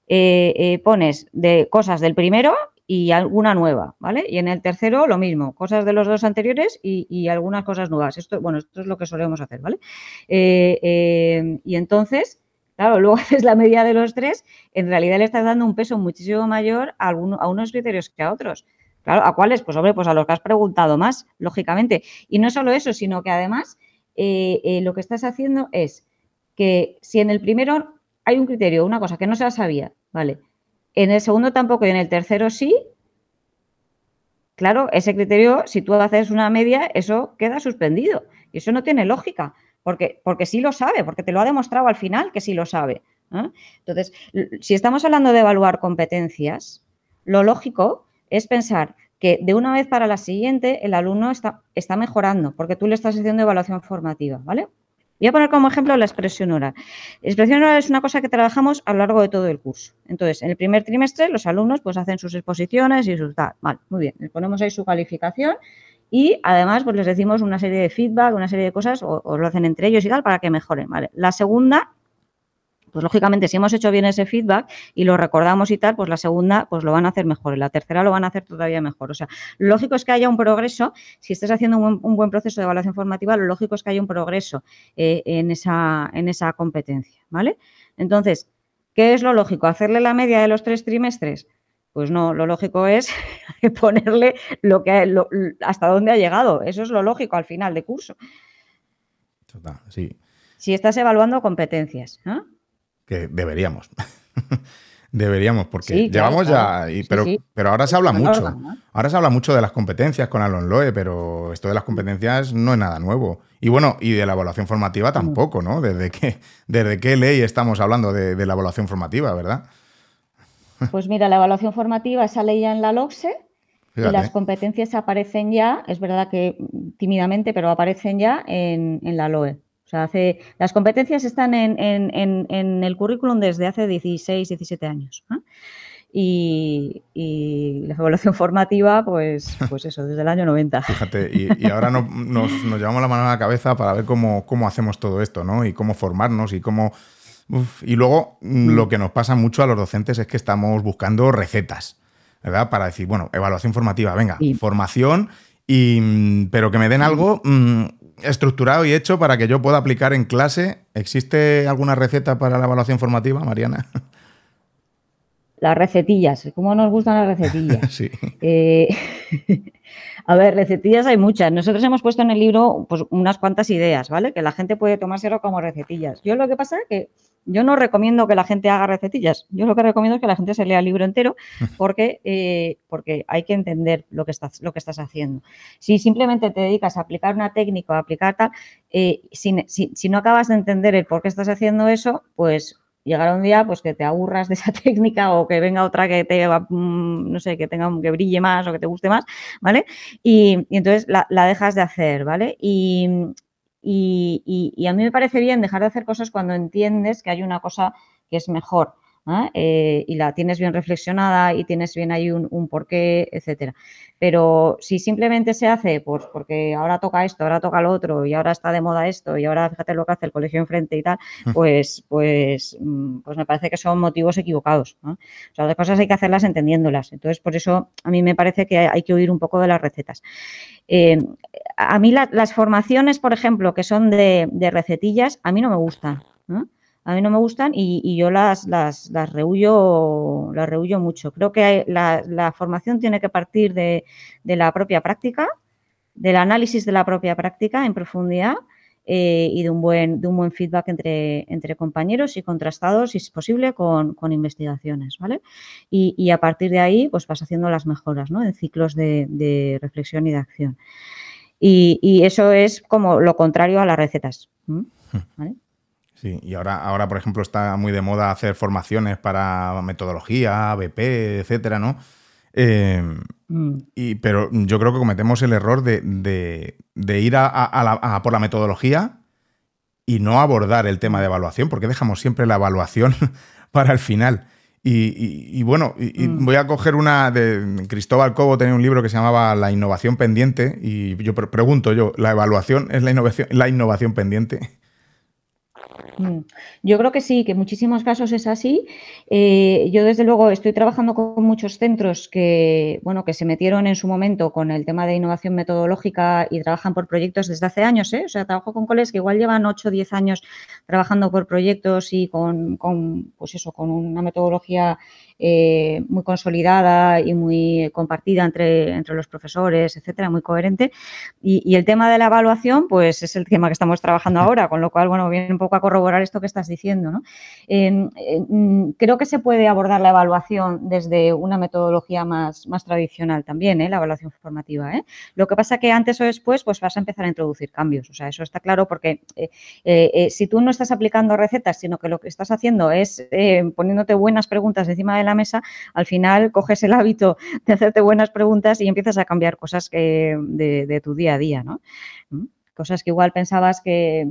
eh, eh, pones de cosas del primero y alguna nueva, ¿vale? Y en el tercero lo mismo, cosas de los dos anteriores y, algunas cosas nuevas. Esto, bueno, esto es lo que solemos hacer, ¿vale? Eh, y entonces, Claro, luego haces la media de los tres, en realidad le estás dando un peso muchísimo mayor a, a unos criterios que a otros. Claro, ¿a cuáles? Pues hombre, pues a los que has preguntado más, lógicamente. Y no solo eso, sino que además eh, eh, lo que estás haciendo es que si en el primero hay un criterio, una cosa que no se la sabía, ¿vale? En el segundo tampoco y en el tercero sí, claro, ese criterio, si tú haces una media, eso queda suspendido. Y eso no tiene lógica porque, porque sí lo sabe, porque te lo ha demostrado al final que sí lo sabe. Entonces, si estamos hablando de evaluar competencias, lo lógico es pensar que de una vez para la siguiente el alumno está, está mejorando, porque tú le estás haciendo evaluación formativa, ¿vale? Voy a poner como ejemplo la expresión oral. La expresión oral es una cosa que trabajamos a lo largo de todo el curso. Entonces, en el primer trimestre los alumnos pues hacen sus exposiciones y sus tal. Vale, muy bien. Les ponemos ahí su calificación y además, pues les decimos una serie de feedback, una serie de cosas, o, lo hacen entre ellos y tal, para que mejoren. ¿vale? La segunda, pues lógicamente, si hemos hecho bien ese feedback y lo recordamos y tal, pues la segunda, pues lo van a hacer mejor. Y la tercera lo van a hacer todavía mejor. O sea, lo lógico es que haya un progreso. Si estás haciendo un buen, proceso de evaluación formativa, lo lógico es que haya un progreso eh, en, esa, en esa competencia. ¿Vale? Entonces, ¿qué es lo lógico? ¿Hacerle la media de los tres trimestres? Pues no, lo lógico es ponerle lo que hasta dónde ha llegado. Eso es lo lógico al final de curso. Total, sí. Si estás evaluando competencias. Que deberíamos. deberíamos, porque llevamos ya. pero, pero ahora se habla mucho. Ahora se habla mucho de las competencias con Alon Loe, pero esto de las competencias no es nada nuevo. Y bueno, y de la evaluación formativa tampoco, ¿no? ¿Desde qué, desde qué ley estamos hablando de la evaluación formativa, verdad? Pues mira, la evaluación formativa, esa ley ya en la LOCSE, y las competencias aparecen ya, es verdad que tímidamente, pero aparecen ya en, la LOE. O sea, hace, las competencias están en, el currículum desde hace 16, 17 años. Y, la evaluación formativa, pues, pues eso, desde el año 90. Fíjate, y, ahora nos, llevamos la mano a la cabeza para ver cómo, cómo hacemos todo esto, ¿no? Y cómo formarnos y cómo y luego mm, lo que nos pasa mucho a los docentes es que estamos buscando recetas, ¿verdad? Para decir, bueno, evaluación formativa, venga, formación, y, mm, pero que me den algo mm, estructurado y hecho para que yo pueda aplicar en clase. ¿Existe alguna receta para la evaluación formativa, Mariana? Las recetillas, ¿cómo nos gustan las recetillas? sí. Eh, a ver, recetillas hay muchas. Nosotros hemos puesto en el libro pues, unas cuantas ideas, ¿vale? Que la gente puede tomárselo como recetillas. Yo lo que pasa es que yo no recomiendo que la gente haga recetillas. Yo lo que recomiendo es que la gente se lea el libro entero porque, eh, porque hay que entender lo que, estás, lo que estás haciendo. Si simplemente te dedicas a aplicar una técnica o a aplicar tal, eh, si, no acabas de entender el por qué estás haciendo eso, pues llegará un día pues que te aburras de esa técnica o que venga otra que te mm, no sé que tenga que brille más o que te guste más vale y, entonces la, la, dejas de hacer vale y, y, a mí me parece bien dejar de hacer cosas cuando entiendes que hay una cosa que es mejor. Eh, y la tienes bien reflexionada y tienes bien ahí un, porqué, etcétera. Pero si simplemente se hace pues porque ahora toca esto, ahora toca lo otro y ahora está de moda esto y ahora fíjate lo que hace el colegio enfrente y tal, mm. pues, pues, mm, pues me parece que son motivos equivocados. O sea, las cosas hay que hacerlas entendiéndolas. Entonces, por eso a mí me parece que hay que oír un poco de las recetas. Eh, a mí las formaciones, por ejemplo, que son de, recetillas, a mí no me gustan. A mí no me gustan y, yo las, las, las, rehuyo, las mucho. Creo que la, formación tiene que partir de, la propia práctica, del análisis de la propia práctica en profundidad eh, y de un buen, de un buen feedback entre, entre compañeros y contrastados, si es posible, con, investigaciones, ¿vale? Y, a partir de ahí, pues vas haciendo las mejoras, ¿no? En ciclos de, reflexión y de acción. Y, eso es como lo contrario a las recetas, hmm. Sí, y ahora, ahora, por ejemplo, está muy de moda hacer formaciones para metodología, BP, etcétera, ¿no? Eh, mm. y, pero yo creo que cometemos el error de, ir a, por la metodología y no abordar el tema de evaluación, porque dejamos siempre la evaluación para el final. Y, bueno, mm. voy a coger una de Cristóbal Cobo, tenía un libro que se llamaba La innovación pendiente, y yo pregunto yo, ¿la evaluación es la innovación, la innovación pendiente? Mm. Yo creo que sí, que en muchísimos casos es así. Eh, yo desde luego estoy trabajando con muchos centros que, bueno, que se metieron en su momento con el tema de innovación metodológica y trabajan por proyectos desde hace años. ¿eh? O sea, trabajo con colegas que igual llevan 8 o 10 años trabajando por proyectos y con, con, pues eso, con una metodología eh, muy consolidada y muy compartida entre, entre los profesores, etcétera, muy coherente. Y, el tema de la evaluación, pues es el tema que estamos trabajando ahora, con lo cual, bueno, viene un poco a corroborar esto que estás diciendo. ¿no? creo que se puede abordar la evaluación desde una metodología más, más tradicional también, ¿eh? la evaluación formativa. ¿eh? Lo que pasa que antes o después, pues vas a empezar a introducir cambios. O sea, eso está claro porque si tú no estás aplicando recetas, sino que lo que estás haciendo es poniéndote buenas preguntas encima de la mesa, al final coges el hábito de hacerte buenas preguntas y empiezas a cambiar cosas que, de, tu día a día, ¿no? ¿Mm? Cosas que igual pensabas que,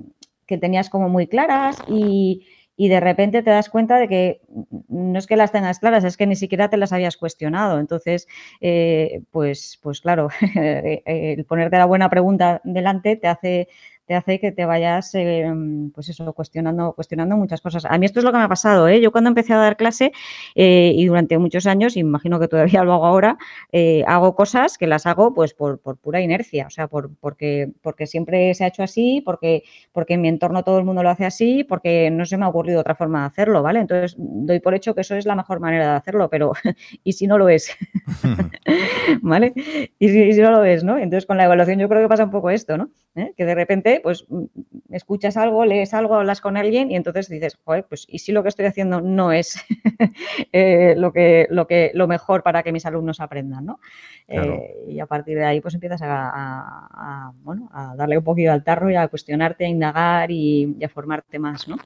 tenías como muy claras y, de repente te das cuenta de que no es que las tengas claras, es que ni siquiera te las habías cuestionado. Entonces, eh, pues, pues claro, el ponerte la buena pregunta delante te hace te hace que te vayas, em, pues eso, cuestionando, cuestionando muchas cosas. A mí esto es lo que me ha pasado, ¿eh? Yo cuando empecé a dar clase eh, y durante muchos años, y imagino que todavía lo hago ahora, eh, hago cosas que las hago pues por, pura inercia, o sea, por, porque, porque siempre se ha hecho así, porque, porque en mi entorno todo el mundo lo hace así, porque no se me ha ocurrido otra forma de hacerlo, ¿vale? Entonces, doy por hecho que eso es la mejor manera de hacerlo, pero ¿y si no lo es? ¿Vale? Y si, y si, no lo es, ¿no? Entonces, con la evaluación yo creo que pasa un poco esto, ¿no? Que de repente pues mm, escuchas algo, lees algo, hablas con alguien y entonces dices, joder, pues ¿y si lo que estoy haciendo no es eh, lo, que, lo, que, lo mejor para que mis alumnos aprendan, ¿no? Eh, y a partir de ahí pues empiezas a, bueno, a darle un poquito al tarro y a cuestionarte, a indagar y, a formarte más, ¿no?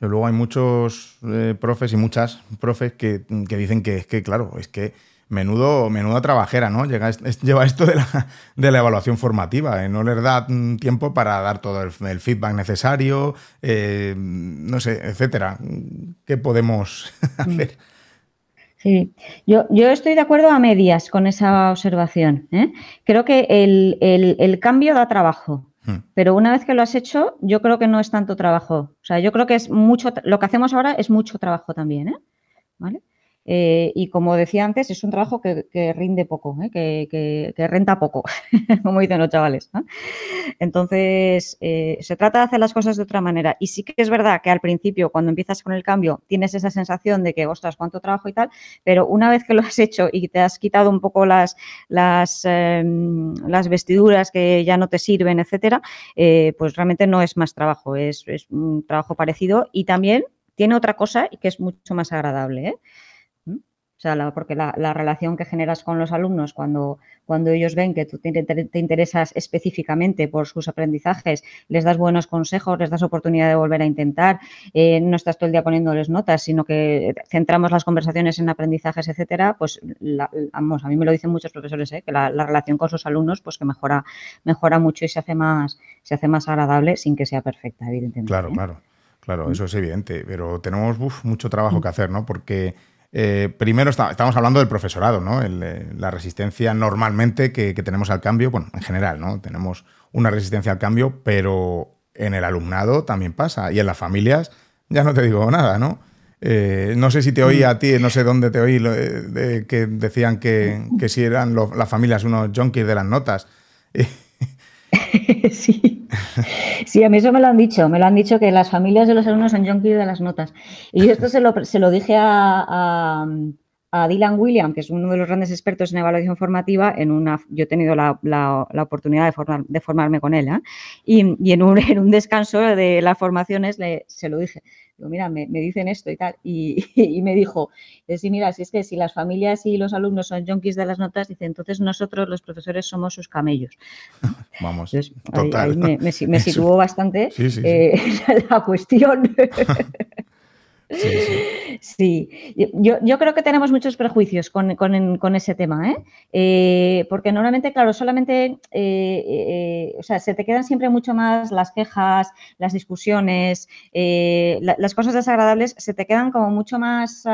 luego hay muchos eh, profes y muchas profes que, que dicen que es que, claro, es que menudo, menuda trabajera, ¿no? Llega, lleva esto de la, de la evaluación formativa, ¿eh? no les da mm, tiempo para dar todo el, feedback necesario, eh, no sé, etcétera. ¿Qué podemos hacer? Sí, yo, yo estoy de acuerdo a medias con esa observación. ¿eh? Creo que el, cambio da trabajo, hmm. pero una vez que lo has hecho, yo creo que no es tanto trabajo. O sea, yo creo que es mucho, lo que hacemos ahora es mucho trabajo también, ¿eh? ¿Vale? Eh, y como decía antes, es un trabajo que, rinde poco, ¿eh? que, renta poco, como dicen los chavales. Entonces, eh, se trata de hacer las cosas de otra manera. Y sí que es verdad que al principio, cuando empiezas con el cambio, tienes esa sensación de que, ostras, cuánto trabajo y tal, pero una vez que lo has hecho y te has quitado un poco las, em, vestiduras que ya no te sirven, etcétera, pues realmente no es más trabajo, es, un trabajo parecido y también tiene otra cosa que es mucho más agradable. O sea, porque la, relación que generas con los alumnos cuando, cuando ellos ven que tú te, interesas específicamente por sus aprendizajes, les das buenos consejos, les das oportunidad de volver a intentar, eh, no estás todo el día poniéndoles notas, sino que centramos las conversaciones en aprendizajes, etcétera, pues vamos, a mí me lo dicen muchos profesores, ¿eh? que la, relación con sus alumnos, pues que mejora, mejora mucho y se hace más, se hace más agradable sin que sea perfecta, evidentemente. Claro, ¿eh? claro. Claro, mm. eso es evidente, pero tenemos mucho trabajo que hacer, ¿no? Porque eh, primero estamos hablando del profesorado, ¿no? Eh, la resistencia normalmente que, tenemos al cambio, bueno, en general, ¿no? Tenemos una resistencia al cambio, pero en el alumnado también pasa. Y en las familias, ya no te digo nada, ¿no? Eh, no sé si te oí a ti, no sé dónde te oí, que decían que, si eran las familias unos junkies de las notas. sí. Sí, a mí eso me lo han dicho. Me lo han dicho que las familias de los alumnos son junkies de las notas. Y esto se lo, se lo dije a, a Dylan William, que es uno de los grandes expertos en evaluación formativa, en una, yo he tenido la, oportunidad de, formar, de, formarme con él, ¿eh? y, en, un, en, un, descanso de las formaciones le, se lo dije, digo, mira, me, dicen esto y tal, y, me dijo, sí, mira, si es que si las familias y los alumnos son junkies de las notas, dice, entonces nosotros los profesores somos sus camellos. Vamos, total. Ahí, me, situó bastante eh, la cuestión. Sí, Yo, creo que tenemos muchos prejuicios con, ese tema, ¿eh? ¿eh? porque normalmente, claro, solamente, eh, eh, o sea, se te quedan siempre mucho más las quejas, las discusiones, las cosas desagradables, se te quedan como mucho más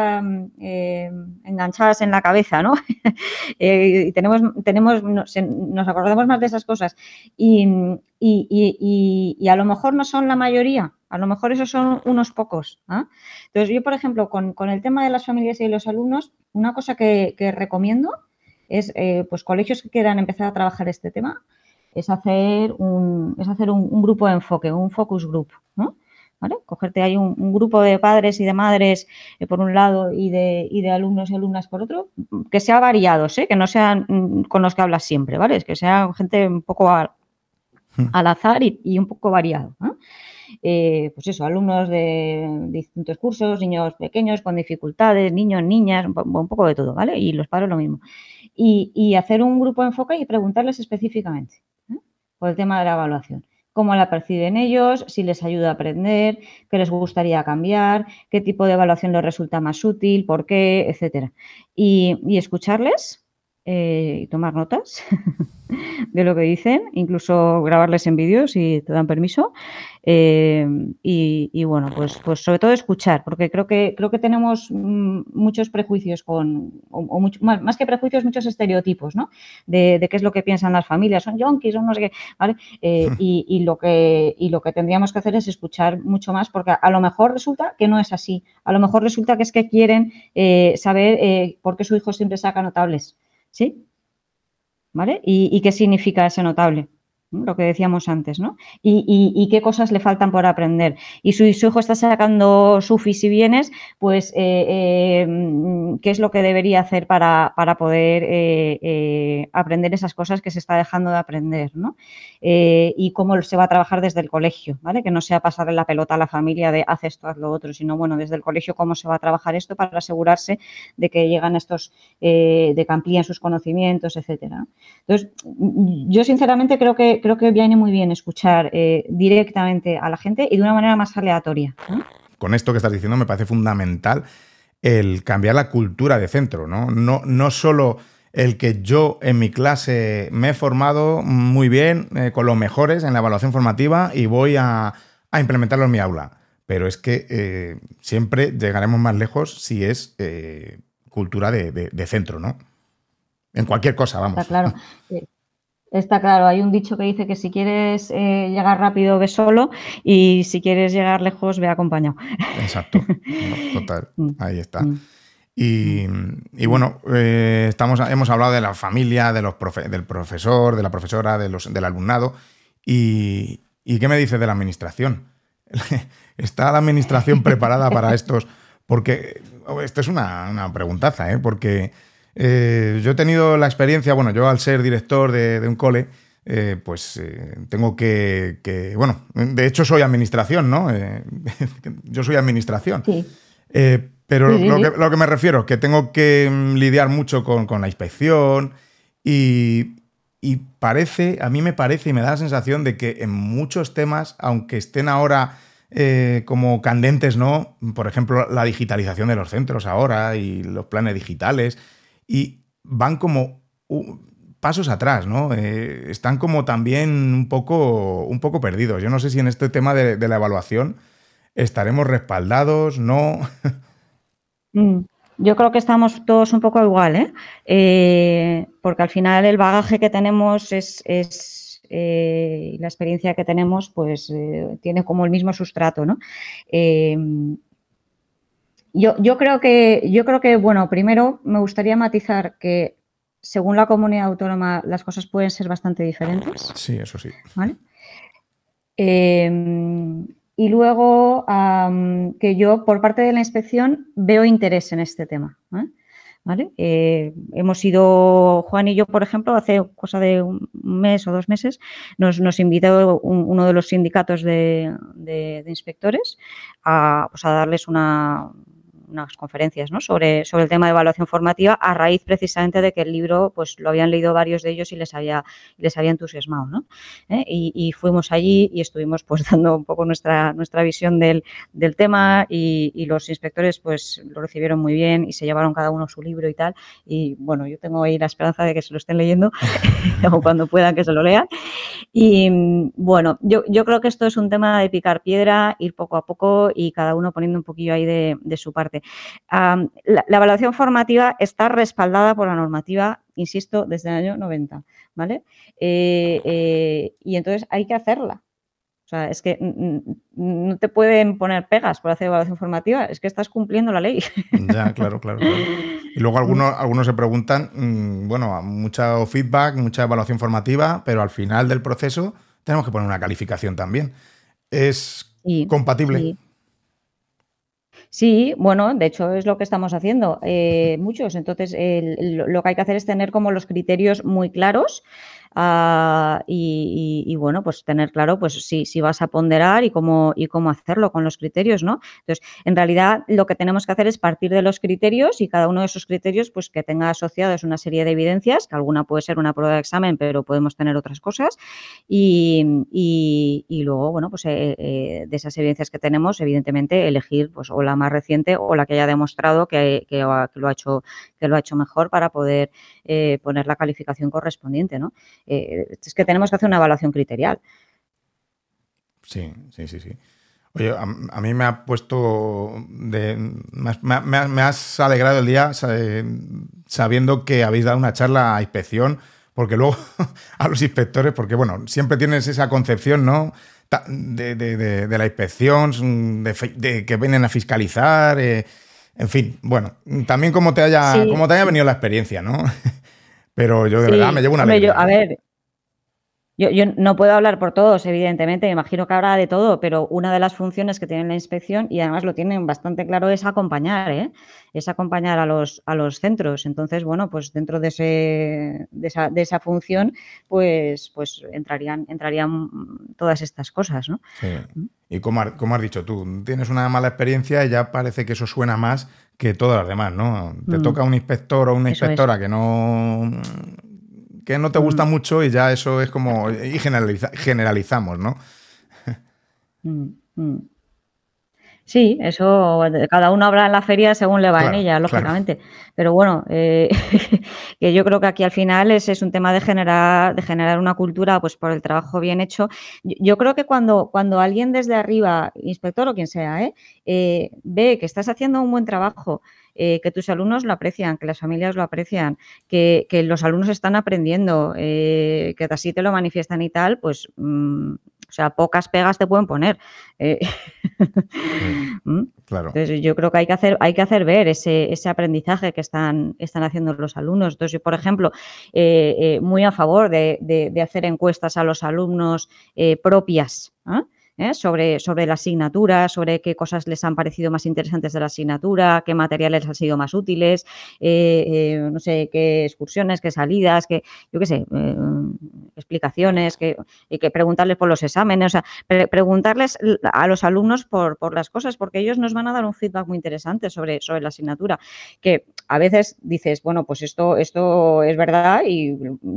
enganchadas en la cabeza, ¿no? y tenemos, tenemos nos, nos, acordamos más de esas cosas. Y, y a lo mejor no son la mayoría, a lo mejor esos son unos pocos. ¿ah? Entonces, yo, por ejemplo, con, el tema de las familias y los alumnos, una cosa que, recomiendo es, eh, pues, colegios que quieran empezar a trabajar este tema, es hacer un, es hacer un, grupo de enfoque, un focus group, ¿no? ¿Vale? Cogerte ahí un, grupo de padres y de madres eh, por un lado y de, de, alumnos y alumnas por otro, que sea variados, ¿eh? que no sean mm, con los que hablas siempre, ¿vale? Es que sea gente un poco hmm. al azar y, un poco variado. Eh, pues eso, alumnos de distintos cursos, niños pequeños con dificultades, niños, niñas, un, poco de todo, ¿vale? Y los padres lo mismo. Y, hacer un grupo enfoque y preguntarles específicamente ¿eh? por el tema de la evaluación cómo la perciben ellos, si les ayuda a aprender, qué les gustaría cambiar, qué tipo de evaluación les resulta más útil, por qué, etcétera. y escucharles eh, y tomar notas de lo que dicen, incluso grabarles en vídeo si te dan permiso. Eh, y, bueno, pues, pues sobre todo escuchar, porque creo que, creo que tenemos mm, muchos prejuicios con, o, mucho, más, que prejuicios, muchos estereotipos, ¿no? De, qué es lo que piensan las familias, son yonkis, son no sé qué, ¿vale? Eh, y, lo que, y lo que tendríamos que hacer es escuchar mucho más, porque a lo mejor resulta que no es así. A lo mejor resulta que es que quieren saber por qué su hijo siempre saca notables. ¿Sí? ¿Vale? ¿Y, qué significa ese notable? Lo que decíamos antes, ¿no? Y, qué cosas le faltan por aprender. Y si su hijo está sacando sufis y bienes, pues eh, eh, qué es lo que debería hacer para, poder eh, aprender esas cosas que se está dejando de aprender, ¿no? y cómo se va a trabajar desde el colegio, ¿vale? Que no sea pasarle la pelota a la familia de haz esto, haz lo otro, sino bueno, desde el colegio cómo se va a trabajar esto para asegurarse de que llegan estos, de que amplíen sus conocimientos, etcétera. Entonces, yo sinceramente creo que creo que viene muy bien escuchar eh, directamente a la gente y de una manera más aleatoria. Con esto que estás diciendo me parece fundamental el cambiar la cultura de centro, ¿no? No, no solo el que yo en mi clase me he formado muy bien eh, con los mejores en la evaluación formativa y voy a, implementarlo en mi aula. Pero es que eh, siempre llegaremos más lejos si es cultura de, de, centro, ¿no? En cualquier cosa, vamos. Está claro. Está claro, hay un dicho que dice que si quieres eh, llegar rápido, ve solo y si quieres llegar lejos, ve acompañado. Exacto, total, mm. ahí está. Mm. Y, bueno, eh, estamos, hemos hablado de la familia, de los del profesor, de la profesora, de los, del alumnado. Y, qué me dices de la administración? ¿Está la administración preparada para estos? Porque esto es una, una preguntaza, ¿eh? porque eh, yo he tenido la experiencia, bueno, yo al ser director de, un cole, eh, pues eh, tengo que, bueno, de hecho soy administración, ¿no? yo soy administración. Sí. pero lo, que, me refiero es que tengo que mm, lidiar mucho con, la inspección y, y, parece, a mí me parece y me da la sensación de que en muchos temas, aunque estén ahora como candentes, ¿no? Por ejemplo, la digitalización de los centros ahora y los planes digitales y van como pasos atrás, ¿no? Eh, están como también un poco, un poco perdidos. Yo no sé si en este tema de, la evaluación estaremos respaldados, ¿no? Mm, yo creo que estamos todos un poco igual, ¿eh? eh porque al final el bagaje que tenemos es, eh, la experiencia que tenemos, pues tiene como el mismo sustrato, ¿no? Yo, creo que, yo creo que, bueno, primero me gustaría matizar que según la comunidad autónoma las cosas pueden ser bastante diferentes. Sí, eso sí. Em, y luego que yo, por parte de la inspección, veo interés en este tema. ¿vale? Eh, hemos ido, Juan y yo, por ejemplo, hace cosa de un mes o dos meses, nos, nos invitó uno de los sindicatos de, inspectores a, pues a darles una, unas conferencias ¿no? sobre, sobre el tema de evaluación formativa a raíz precisamente de que el libro pues lo habían leído varios de ellos y les había, les había entusiasmado. ¿no? ¿Eh? Y, fuimos allí y estuvimos pues dando un poco nuestra, nuestra visión del, del tema y, los inspectores pues lo recibieron muy bien y se llevaron cada uno su libro y tal. Y bueno, yo tengo ahí la esperanza de que se lo estén leyendo o cuando puedan que se lo lean. Y bueno, yo, yo creo que esto es un tema de picar piedra, ir poco a poco y cada uno poniendo un poquillo ahí de, de su parte la, evaluación formativa está respaldada por la normativa, insisto, desde el año 90, ¿vale? Eh, eh, y entonces hay que hacerla. O sea, es que no te pueden poner pegas por hacer evaluación formativa, es que estás cumpliendo la ley. Ya, claro, claro. Y luego algunos, algunos se preguntan, mm, bueno, mucho feedback, mucha evaluación formativa, pero al final del proceso tenemos que poner una calificación también. ¿Es compatible? Sí, bueno, de hecho es lo que estamos haciendo eh, muchos. Entonces, lo que hay que hacer es tener como los criterios muy claros Ah, y, bueno, pues tener claro pues si, si vas a ponderar y cómo, y cómo hacerlo con los criterios, ¿no? Entonces, en realidad lo que tenemos que hacer es partir de los criterios y cada uno de esos criterios pues que tenga asociados una serie de evidencias, que alguna puede ser una prueba de examen, pero podemos tener otras cosas y, y, luego, bueno, pues eh, eh, de esas evidencias que tenemos, evidentemente elegir pues o la más reciente o la que haya demostrado que, que, lo, ha hecho, que lo ha hecho mejor para poder eh, poner la calificación correspondiente, ¿no? Eh, es que tenemos que hacer una evaluación criterial. Sí, sí, sí, sí. Oye, a, mí me ha puesto. De, me, has alegrado el día sabiendo que habéis dado una charla a inspección, porque luego a los inspectores, porque bueno, siempre tienes esa concepción, ¿no? De, la inspección, de, que vienen a fiscalizar. Eh, en fin, bueno, también como te haya, como te haya venido la experiencia, ¿no? Pero yo de verdad me llevo una alegría. a ver, yo, no puedo hablar por todos, evidentemente, me imagino que habrá de todo, pero una de las funciones que tiene la inspección, y además lo tienen bastante claro, es acompañar, ¿eh? es acompañar a los, a los centros. Entonces, bueno, pues dentro de, ese, de, esa, de esa función, pues, pues entrarían, entrarían todas estas cosas, ¿no? Sí. Y como, has dicho tú, tienes una mala experiencia y ya parece que eso suena más que todas las demás, ¿no? Te mm. toca un inspector o una inspectora que no que no te gusta mm. mucho y ya eso es como. Y generalizamos, ¿no? Mm, mm. Sí, eso cada uno habla en la feria según le va en ella, lógicamente. Pero bueno, eh, que yo creo que aquí al final es, es, un tema de generar, de generar una cultura pues por el trabajo bien hecho. Yo, creo que cuando, cuando alguien desde arriba, inspector o quien sea, ¿eh? Eh, ve que estás haciendo un buen trabajo, eh, que tus alumnos lo aprecian, que las familias lo aprecian, que, los alumnos están aprendiendo, eh, que así te lo manifiestan y tal, pues, mm, sea, pocas pegas te pueden poner. Eh, ¿Mm? Claro. Entonces, yo creo que hay que hacer, hay que hacer ver ese, ese aprendizaje que están, están haciendo los alumnos. Entonces, yo, por ejemplo, muy a favor de, de, hacer encuestas a los alumnos propias. ¿ah? ¿Eh? sobre, sobre la asignatura, sobre qué cosas les han parecido más interesantes de la asignatura, qué materiales han sido más útiles, eh, eh, no sé, qué excursiones, qué salidas, qué, yo qué sé, explicaciones, que, y que preguntarles por los exámenes, o sea, preguntarles a los alumnos por, por, las cosas, porque ellos nos van a dar un feedback muy interesante sobre, sobre la asignatura, que a veces dices, bueno, pues esto, esto es verdad y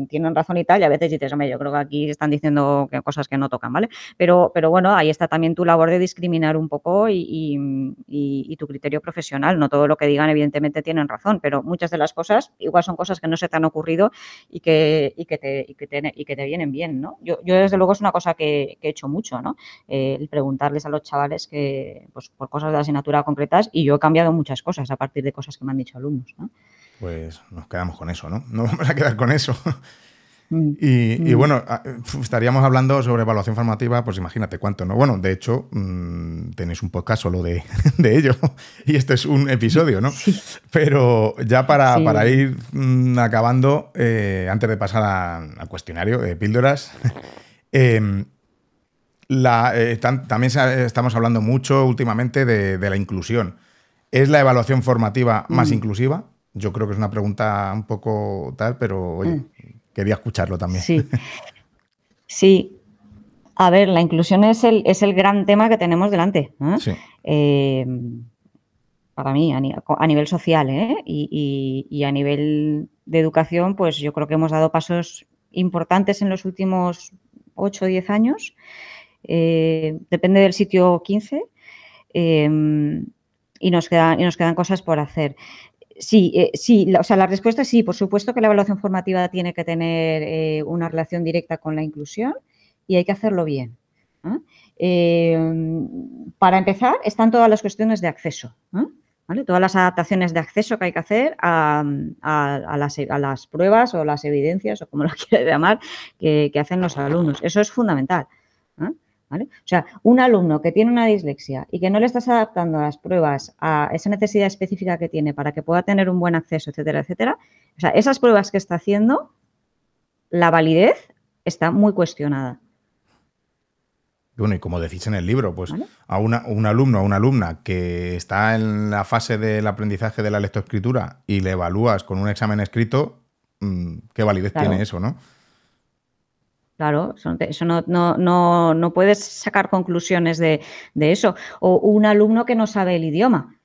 tienen razón y tal, y a veces dices, hombre, yo creo que aquí están diciendo cosas que no tocan, ¿vale? Pero, pero bueno, ahí está también tu labor de discriminar un poco y, tu criterio profesional. No todo lo que digan, evidentemente, tienen razón, pero muchas de las cosas igual son cosas que no se te han ocurrido y que, te, vienen bien, ¿no? Yo, desde luego, es una cosa que, he hecho mucho, ¿no? El preguntarles a los chavales que, pues, por cosas de asignatura concretas y yo he cambiado muchas cosas a partir de cosas que me han dicho alumnos, ¿no? Pues nos quedamos con eso, ¿no? No vamos a quedar con eso. Mm. Y, mm. bueno, estaríamos hablando sobre evaluación formativa, pues imagínate cuánto, ¿no? Bueno, de hecho, mm, tenéis un podcast solo de, ello y este es un episodio, ¿no? Pero ya para, ir acabando, eh, antes de pasar al cuestionario de píldoras, em, eh, también estamos hablando mucho últimamente de, la inclusión. ¿Es la evaluación formativa más inclusiva? Yo creo que es una pregunta un poco tal, pero oye. Quería escucharlo también. Sí. Sí. A ver, la inclusión es el, es el gran tema que tenemos delante. Sí. Eh, para mí, a, nivel social ¿eh? y, a nivel de educación, pues yo creo que hemos dado pasos importantes en los últimos 8 o 10 años. Eh, depende del sitio 15. Em, y, nos quedan, y nos quedan cosas por hacer. Sí, eh, sí, la, o sea, la respuesta es sí, por supuesto que la evaluación formativa tiene que tener una relación directa con la inclusión y hay que hacerlo bien. Em, para empezar, están todas las cuestiones de acceso. Todas las adaptaciones de acceso que hay que hacer a, las, pruebas o las evidencias, o como lo quieras llamar, que, hacen los alumnos. Eso es fundamental. O sea, un alumno que tiene una dislexia y que no le estás adaptando a las pruebas a esa necesidad específica que tiene para que pueda tener un buen acceso, etcétera, etcétera, o sea, esas pruebas que está haciendo, la validez está muy cuestionada. Bueno, y como decís en el libro, pues a una, un alumno o una alumna que está en la fase del aprendizaje de la lectoescritura y le evalúas con un examen escrito, mm, ¿qué validez tiene eso, no? Claro, eso no, no, no, puedes sacar conclusiones de, de, eso. O un alumno que no sabe el idioma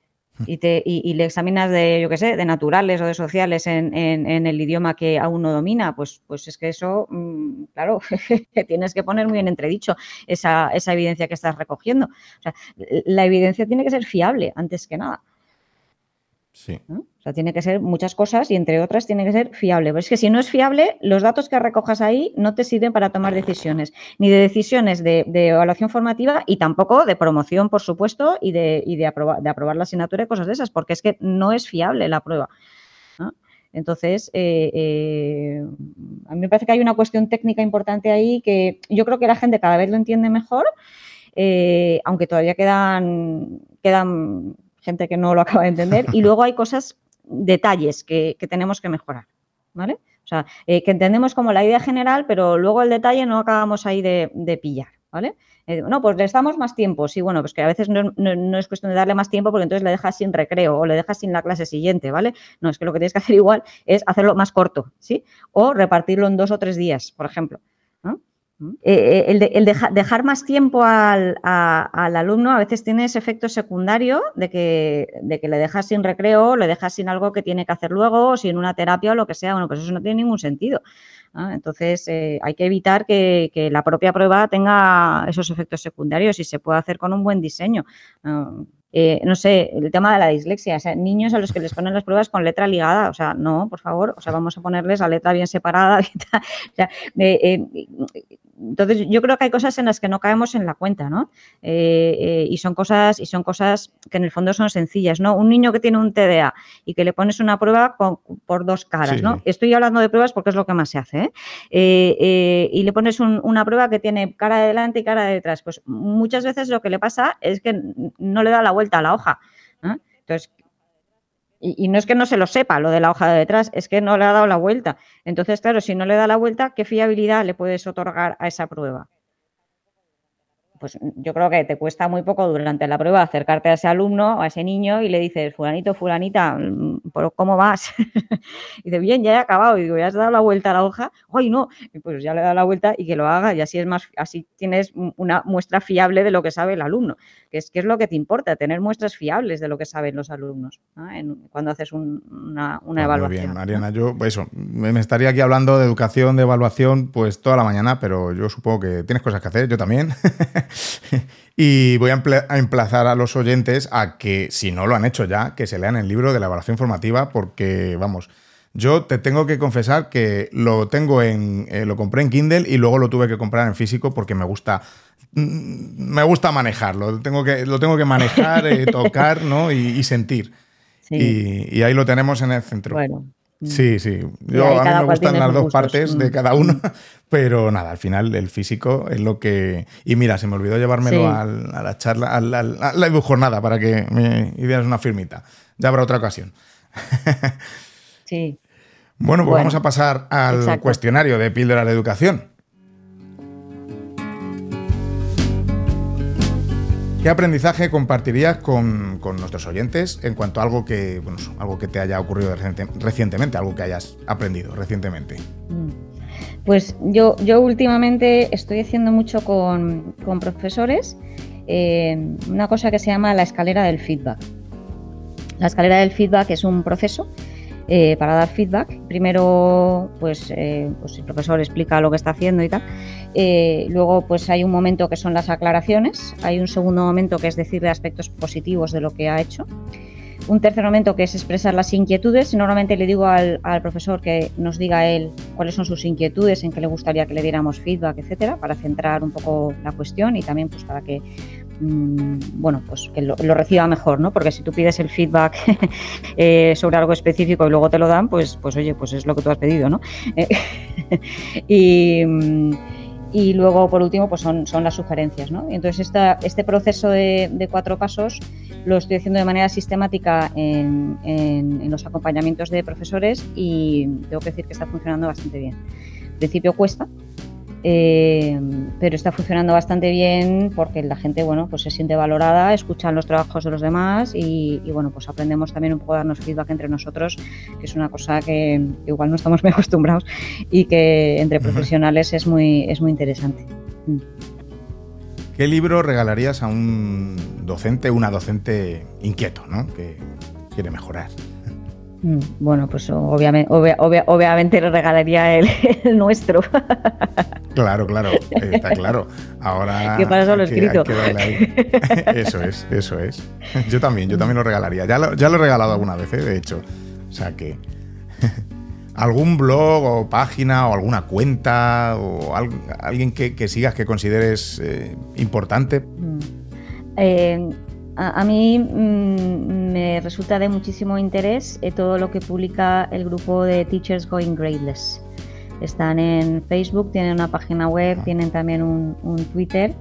y, te, y, le examinas de, yo qué sé, de naturales o de sociales en, en, el idioma que aún no domina, pues, pues es que eso, mm, claro, tienes que poner muy en entredicho esa, esa evidencia que estás recogiendo. O sea, la evidencia tiene que ser fiable antes que nada. Sí. O sea, tiene que ser muchas cosas y entre otras tiene que ser fiable. Pero es que si no es fiable, los datos que recojas ahí no te sirven para tomar decisiones, ni de decisiones de, evaluación formativa y tampoco de promoción, por supuesto, y de, y de, aprobar, la asignatura y cosas de esas, porque es que no es fiable la prueba. Entonces, eh, eh, a mí me parece que hay una cuestión técnica importante ahí que yo creo que la gente cada vez lo entiende mejor, eh, aunque todavía quedan, quedan gente que no lo acaba de entender. Y luego hay cosas, detalles que, tenemos que mejorar, ¿vale? O sea, eh, que entendemos como la idea general, pero luego el detalle no acabamos ahí de, pillar, ¿vale? Eh, no, pues le damos más tiempo. Sí, bueno, pues que a veces no, es cuestión de darle más tiempo porque entonces le dejas sin recreo o le dejas sin la clase siguiente, ¿vale? No, es que lo que tienes que hacer igual es hacerlo más corto, ¿sí? O repartirlo en dos o tres días, por ejemplo. Eh, eh, el, dejar más tiempo al, alumno a veces tiene ese efecto secundario de que, de que le dejas sin recreo, le dejas sin algo que tiene que hacer luego, o sin una terapia o lo que sea. Bueno, pues eso no tiene ningún sentido. Entonces, eh, hay que evitar que, la propia prueba tenga esos efectos secundarios y se pueda hacer con un buen diseño. Sé, el tema de la dislexia, o sea, niños a los que les ponen las pruebas con letra ligada, o sea, no, por favor, o sea, vamos a ponerles la letra bien separada. o sea, entonces, yo creo que hay cosas en las que no caemos en la cuenta, ¿no? Eh, eh, y son cosas, y son cosas que en el fondo son sencillas, ¿no? Un niño que tiene un TDA y que le pones una prueba por dos caras, ¿no? Estoy hablando de pruebas porque es lo que más se hace, ¿eh? y le pones una prueba que tiene cara de delante y cara de detrás. Pues muchas veces lo que le pasa es que no le da la vuelta a la hoja. Entonces, y, no es que no se lo sepa lo de la hoja de detrás, es que no le ha dado la vuelta. Entonces, claro, si no le da la vuelta, ¿qué fiabilidad le puedes otorgar a esa prueba? Pues yo creo que te cuesta muy poco durante la prueba acercarte a ese alumno, a ese niño y le dices, fulanito, fulanita, mm, ¿cómo vas? y dice, bien, ya he acabado. Y digo, ¿ya has dado la vuelta a la hoja? ¡Ay, no! Y pues ya le he dado la vuelta y que lo haga y así es más, así tienes una muestra fiable de lo que sabe el alumno, que es, que es lo que te importa, tener muestras fiables de lo que saben los alumnos cuando haces una, una evaluación. Muy bien, Mariana, yo, eso, me estaría aquí hablando de educación, de evaluación, pues toda la mañana, pero yo supongo que tienes cosas que hacer, yo también. y voy a emplazar a los oyentes a que, si no lo han hecho ya, que se lean el libro de la evaluación formativa, porque, vamos, yo te tengo que confesar que lo tengo en. Eh, lo compré en Kindle y luego lo tuve que comprar en físico porque me gusta. Mm, me gusta manejarlo. Lo tengo que, lo tengo que manejar, eh, tocar, ¿no? Y, sentir. Y, y, ahí lo tenemos en el centro. Bueno. Sí, sí. Yo, a mí me gustan las dos partes de mm. cada uno, pero nada, al final el físico es lo que. Y mira, se me olvidó llevármelo a la charla, a la, a la para que me dieras una firmita. Ya habrá otra ocasión. sí. Bueno, pues vamos a pasar al cuestionario de píldora de educación. ¿Qué aprendizaje compartirías con, nuestros oyentes en cuanto a algo que, algo que te haya ocurrido recientemente, algo que hayas aprendido recientemente? Mm. Pues yo, yo últimamente estoy haciendo mucho con, profesores eh, una cosa que se llama la escalera del feedback. La escalera del feedback es un proceso eh, para dar feedback. Primero, pues, eh, pues, el profesor explica lo que está haciendo y tal. Eh, luego, pues hay un momento que son las aclaraciones. Hay un segundo momento que es decirle aspectos positivos de lo que ha hecho. Un tercer momento que es expresar las inquietudes. Normalmente le digo al, profesor que nos diga él cuáles son sus inquietudes, en qué le gustaría que le diéramos feedback, etcétera, para centrar un poco la cuestión y también pues para que bueno, pues que lo, reciba mejor, ¿no? Porque si tú pides el feedback eh, sobre algo específico y luego te lo dan, pues, pues oye, pues es lo que tú has pedido, ¿no? Mm, y, luego, por último, pues son, son las sugerencias, ¿no? entonces esta, este proceso de, cuatro pasos lo estoy haciendo de manera sistemática en, en, los acompañamientos de profesores y tengo que decir que está funcionando bastante bien. Al principio cuesta, eh, pero está funcionando bastante bien porque la gente bueno pues se siente valorada, escuchan los trabajos de los demás y, bueno pues aprendemos también un poco a darnos feedback entre nosotros, que es una cosa que, igual no estamos muy acostumbrados y que entre profesionales es muy, es muy interesante. Mm. ¿Qué libro regalarías a un docente, una docente inquieto, ¿no? que quiere mejorar? Mm, bueno, pues obviamente, obviamente le regalaría el, nuestro. Claro, claro, está claro. Ahora. Que para eso lo he escrito. Eso es, eso es. Yo también, yo también lo regalaría. Ya lo, ya lo he regalado alguna vez, ¿eh? de hecho. O sea que. ¿Algún blog o página o alguna cuenta o alguien que, sigas que consideres eh, importante? Mm. Eh, a, mí mm, me resulta de muchísimo interés eh, todo lo que publica el grupo de Teachers Going Gradeless. Están en Facebook, tienen una página web, tienen también un, Twitter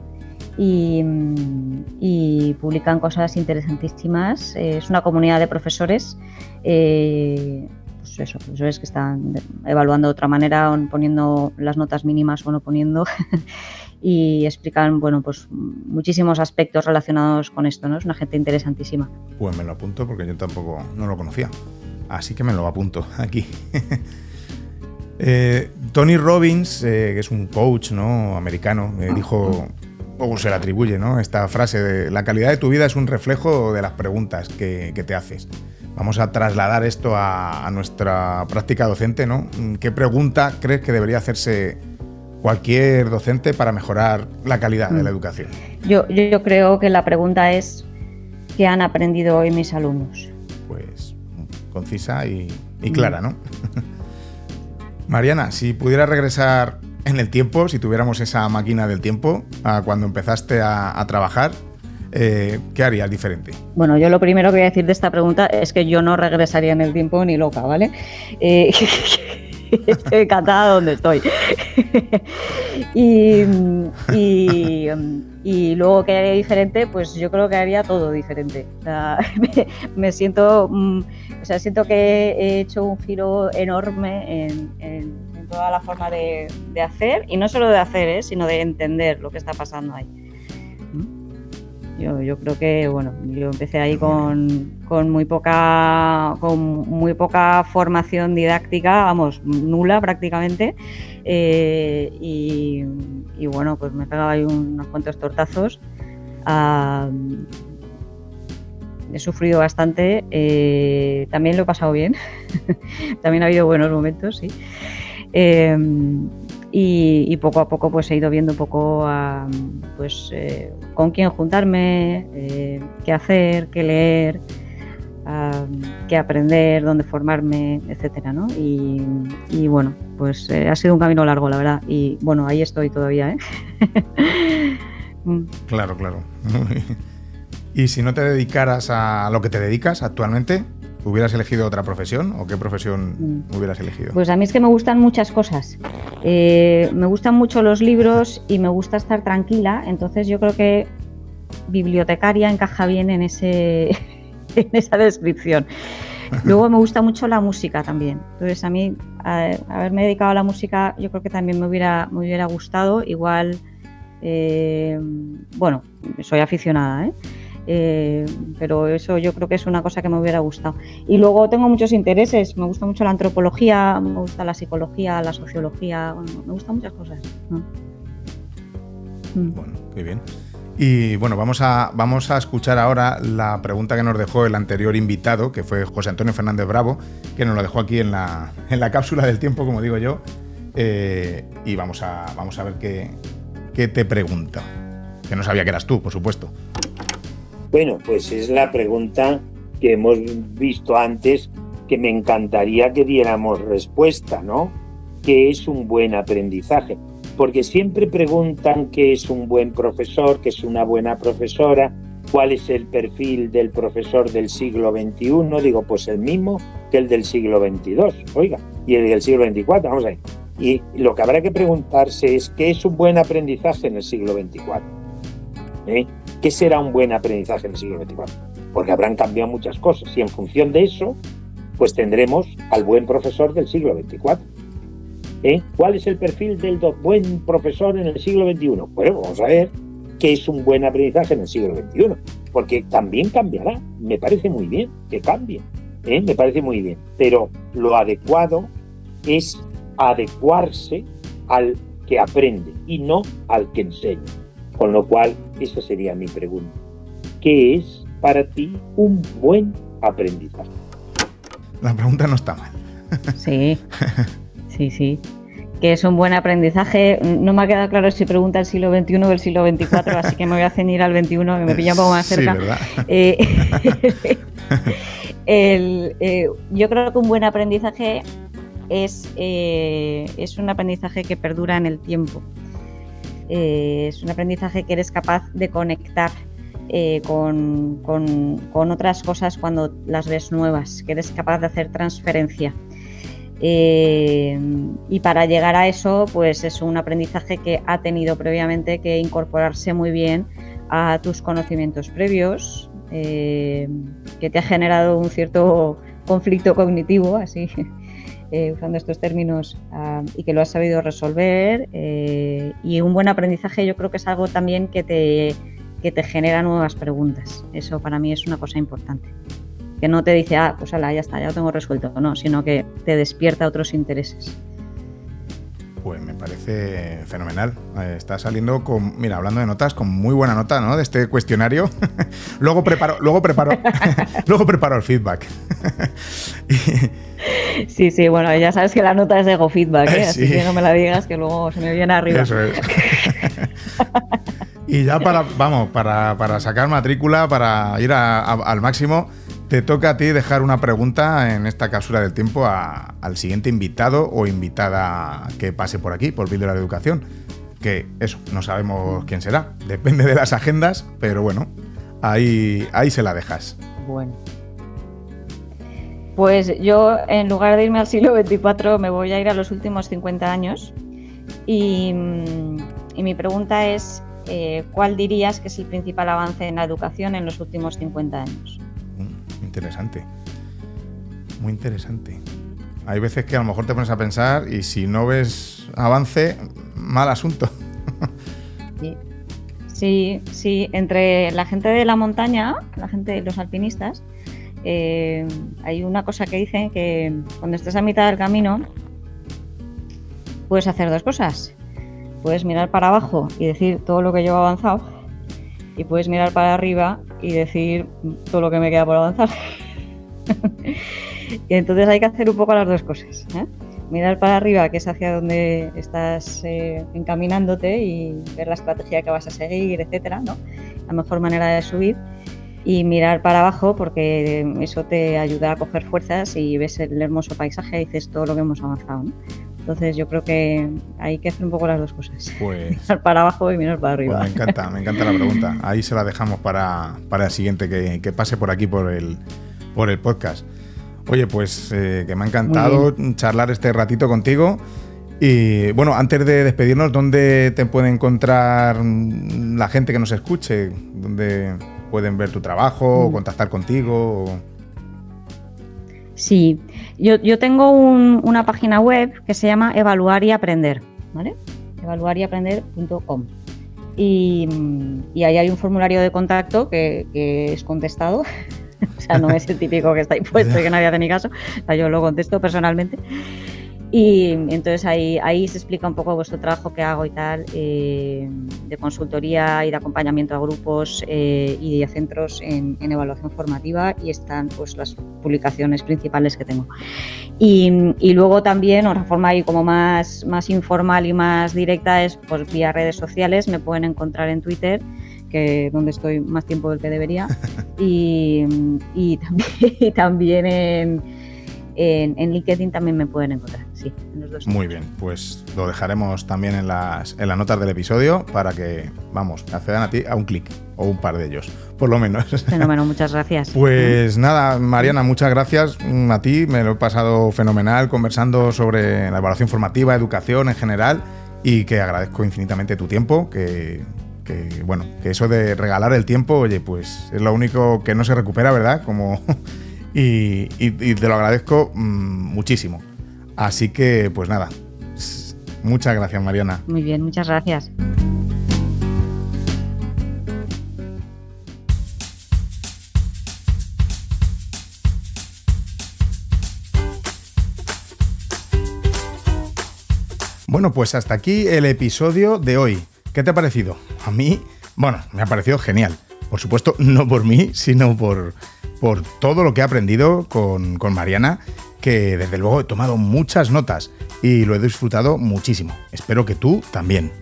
mm, y, publican cosas interesantísimas. Eh, es una comunidad de profesores. Eh, pues eso, profesores que están evaluando de otra manera, poniendo las notas mínimas o no poniendo, y explican bueno, pues, muchísimos aspectos relacionados con esto. ¿no? Es una gente interesantísima. Pues me lo apunto porque yo tampoco no lo conocía. Así que me lo apunto aquí. Eh, Tony Robbins, eh, que es un coach ¿no? americano, me dijo, o se le atribuye ¿no? esta frase la calidad de tu vida es un reflejo de las preguntas que, te haces. Vamos a trasladar esto a, a, nuestra práctica docente, ¿no? ¿Qué pregunta crees que debería hacerse cualquier docente para mejorar la calidad de la mm. educación? Yo, yo creo que la pregunta es, ¿qué han aprendido hoy mis alumnos? Pues concisa y, clara, ¿no? Mariana, si pudieras regresar en el tiempo, si tuviéramos esa máquina del tiempo, a cuando empezaste a, trabajar, eh, ¿qué harías diferente? Bueno, yo lo primero que voy a decir de esta pregunta es que yo no regresaría en el tiempo ni loca, ¿vale? Eh, estoy encantada donde estoy. y, y, luego que haría diferente, pues yo creo que haría todo diferente. me, siento, mm, o sea, siento que he hecho un giro enorme en, toda la forma de, hacer, y no solo de hacer, ¿eh? sino de entender lo que está pasando ahí. Yo, creo que, bueno, yo empecé ahí con, muy poca con muy poca formación didáctica, vamos, nula prácticamente. Eh, y, bueno, pues me pegaba ahí unos cuantos tortazos. he sufrido bastante, eh, también lo he pasado bien, también ha habido buenos momentos, sí. Eh, y, poco a poco pues he ido viendo un poco pues, eh, con quién juntarme, eh, qué hacer, qué leer, qué aprender, dónde formarme, etcétera, ¿no? y, bueno, pues eh, ha sido un camino largo, la verdad. Y bueno, ahí estoy todavía, ¿eh? Mm. claro, claro. y si no te dedicaras a lo que te dedicas actualmente, ¿Hubieras elegido otra profesión o qué profesión mm. hubieras elegido? Pues a mí es que me gustan muchas cosas. Eh, me gustan mucho los libros y me gusta estar tranquila, entonces yo creo que bibliotecaria encaja bien en, ese, en esa descripción. Luego me gusta mucho la música también. Entonces a mí haberme dedicado a la música yo creo que también me hubiera, me hubiera gustado. Igual Eh, bueno, soy aficionada, ¿eh? ¿Eh? pero eso yo creo que es una cosa que me hubiera gustado. Y luego tengo muchos intereses, me gusta mucho la antropología, me gusta la psicología, la sociología, me gustan muchas cosas. Mm. Bueno, qué bien. Y bueno, vamos a, vamos a escuchar ahora la pregunta que nos dejó el anterior invitado, que fue José Antonio Fernández Bravo, que nos lo dejó aquí en la, en la cápsula del tiempo, como digo yo. Eh, y vamos a, vamos a ver qué, qué te pregunta. Que no sabía que eras tú, por supuesto. Bueno, pues es la pregunta que hemos visto antes, que me encantaría que diéramos respuesta, ¿no? ¿Qué es un buen aprendizaje? porque siempre preguntan qué es un buen profesor, qué es una buena profesora, cuál es el perfil del profesor del siglo XXI, digo, pues el mismo que el del siglo XXII, oiga, y el del siglo XXIV, vamos a ver. Y lo que habrá que preguntarse es qué es un buen aprendizaje en el siglo XXIV. ¿Eh? ¿Qué será un buen aprendizaje en el siglo XXIV? Porque habrán cambiado muchas cosas y en función de eso, pues tendremos al buen profesor del siglo XXIV. ¿Eh? ¿Cuál es el perfil del buen profesor en el siglo XXI? Bueno, vamos a ver qué es un buen aprendizaje en el siglo XXI, porque también cambiará. Me parece muy bien que cambie, ¿eh? me parece muy bien. Pero lo adecuado es adecuarse al que aprende y no al que enseña. Con lo cual, esa sería mi pregunta. ¿Qué es para ti un buen aprendizaje? La pregunta no está mal. Sí. Sí, sí. Que es un buen aprendizaje. No me ha quedado claro si pregunta el siglo XXI o el siglo XXIV, así que me voy a ceñir al XXI, que me pilla un poco más cerca. Eh, eh, yo creo que un buen aprendizaje es, eh, es un aprendizaje que perdura en el tiempo. Es un aprendizaje que eres capaz de conectar con, con, otras cosas cuando las ves nuevas, que eres capaz de hacer transferencia. Eh, y para llegar a eso, pues es un aprendizaje que ha tenido previamente que incorporarse muy bien a tus conocimientos previos, eh, que te ha generado un cierto conflicto cognitivo, así eh, usando estos términos, ah, y que lo has sabido resolver. y un buen aprendizaje yo creo que es algo también que te, que te genera nuevas preguntas. Eso para mí es una cosa importante que no te dice, ah, pues ala, ya está, ya lo tengo resuelto, no, sino que te despierta otros intereses. Pues me parece fenomenal. Eh, está saliendo con, mira, hablando de notas, con muy buena nota, ¿no? De este cuestionario. luego preparo, luego preparo, luego preparo el feedback. sí, sí, bueno, ya sabes que la nota es de Go Feedback, ¿eh? así que no me la digas que luego se me viene arriba. Eso es. y ya para, vamos, para, sacar matrícula, para ir al máximo, te toca a ti dejar una pregunta en esta cápsula del tiempo al siguiente invitado o invitada que pase por aquí, por Builder de la Educación. Que eso, no sabemos quién será, depende de las agendas, pero bueno, ahí, ahí se la dejas. Bueno. Pues yo, en lugar de irme al siglo XXIV, me voy a ir a los últimos 50 años. Y, mi pregunta es, eh, ¿cuál dirías que es el principal avance en la educación en los últimos 50 años? interesante. Muy interesante. Hay veces que a lo mejor te pones a pensar y si no ves avance, mal asunto. Sí, sí, entre la gente de la montaña, la gente, los alpinistas, eh, hay una cosa que dicen que cuando estés a mitad del camino puedes hacer dos cosas. Puedes mirar para abajo y decir todo lo que yo he avanzado y puedes mirar para arriba y decir todo lo que me queda por avanzar. y entonces hay que hacer un poco las dos cosas. ¿eh? Mirar para arriba, que es hacia donde estás eh, encaminándote y ver la estrategia que vas a seguir, etcétera. La mejor manera de subir. Y mirar para abajo, porque eso te ayuda a coger fuerzas y ves el hermoso paisaje y dices todo lo que hemos avanzado. ¿no? Entonces yo creo que hay que hacer un poco las dos cosas. Pues, mirar para abajo y mirar para arriba. Pues me encanta, me encanta la pregunta. Ahí se la dejamos para, para el siguiente que, pase por aquí por el, por el podcast. Oye, pues eh, que me ha encantado charlar este ratito contigo. Y bueno, antes de despedirnos, ¿dónde te puede encontrar la gente que nos escuche? ¿Dónde pueden ver tu trabajo o mm. contactar contigo? Sí, yo, tengo una página web que se llama Evaluar y Aprender, ¿vale? evaluaryaprender.com. Y, ahí hay un formulario de contacto que, que es contestado. o sea, no es el típico que está ahí puesto y que nadie hace ni caso. O sea, yo lo contesto personalmente. Y entonces ahí, ahí se explica un poco vuestro trabajo que hago y tal, eh, de consultoría y de acompañamiento a grupos eh, y de centros en, evaluación formativa y están pues las publicaciones principales que tengo. Y, y, luego también, otra forma ahí como más, más informal y más directa es pues vía redes sociales, me pueden encontrar en Twitter que donde estoy más tiempo del que debería. Y, y también, y también en en, LinkedIn también me pueden encontrar, sí, en los dos. Muy bien, pues lo dejaremos también en las, en las notas del episodio para que, vamos, accedan a ti a un clic o un par de ellos, por lo menos. Fenómeno, muchas gracias. Pues nada, Mariana, muchas gracias mm, a ti, me lo he pasado fenomenal conversando sobre la evaluación formativa, educación en general y que agradezco infinitamente tu tiempo, que, que bueno, que eso de regalar el tiempo, oye, pues es lo único que no se recupera, ¿verdad? Como y, te lo agradezco mm, muchísimo. Así que, pues nada, muchas gracias, Mariana. Muy bien, muchas gracias. Bueno, pues hasta aquí el episodio de hoy. ¿Qué te ha parecido? A mí, bueno, me ha parecido genial. Por supuesto, no por mí, sino por, por todo lo que he aprendido con, Mariana, que desde luego he tomado muchas notas y lo he disfrutado muchísimo. Espero que tú también.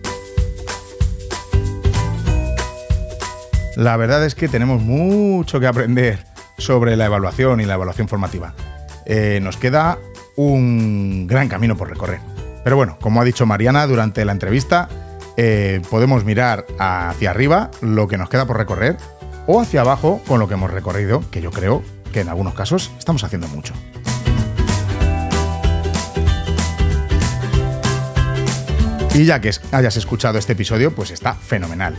La verdad es que tenemos mucho que aprender sobre la evaluación y la evaluación formativa. Eh, nos queda un gran camino por recorrer. Pero bueno, como ha dicho Mariana durante la entrevista, eh, podemos mirar hacia arriba lo que nos queda por recorrer o hacia abajo con lo que hemos recorrido, que yo creo que en algunos casos estamos haciendo mucho. Y ya que hayas escuchado este episodio, pues está fenomenal.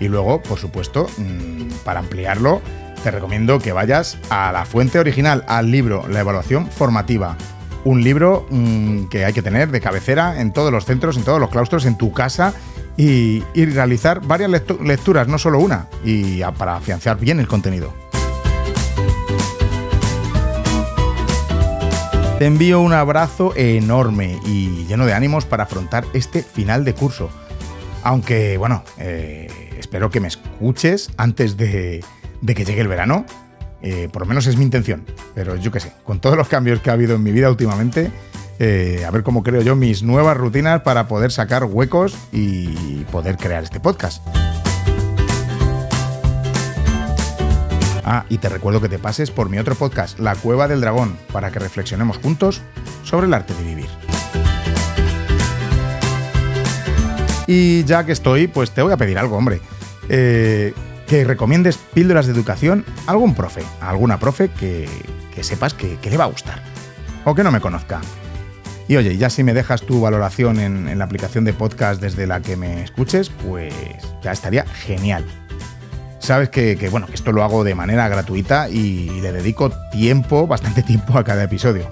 Y luego, por supuesto, mm, para ampliarlo, te recomiendo que vayas a la fuente original, al libro La evaluación formativa. Un libro mm, que hay que tener de cabecera en todos los centros, en todos los claustros, en tu casa y, realizar varias lecturas, no solo una, y para afianzar bien el contenido. Te envío un abrazo enorme y lleno de ánimos para afrontar este final de curso. Aunque, bueno, eh, espero que me escuches antes de, que llegue el verano. Eh, por lo menos es mi intención. Pero yo qué sé, con todos los cambios que ha habido en mi vida últimamente, eh, a ver cómo creo yo mis nuevas rutinas para poder sacar huecos y poder crear este podcast. Ah, y te recuerdo que te pases por mi otro podcast, La Cueva del Dragón, para que reflexionemos juntos sobre el arte de vivir. Y ya que estoy, pues te voy a pedir algo, hombre. Eh, que recomiendes píldoras de educación a algún profe, a alguna profe que, sepas que le va a gustar. O que no me conozca. Y oye, ya si me dejas tu valoración en, la aplicación de podcast desde la que me escuches, pues ya estaría genial. Sabes que, bueno, que esto lo hago de manera gratuita y le dedico tiempo, bastante tiempo a cada episodio.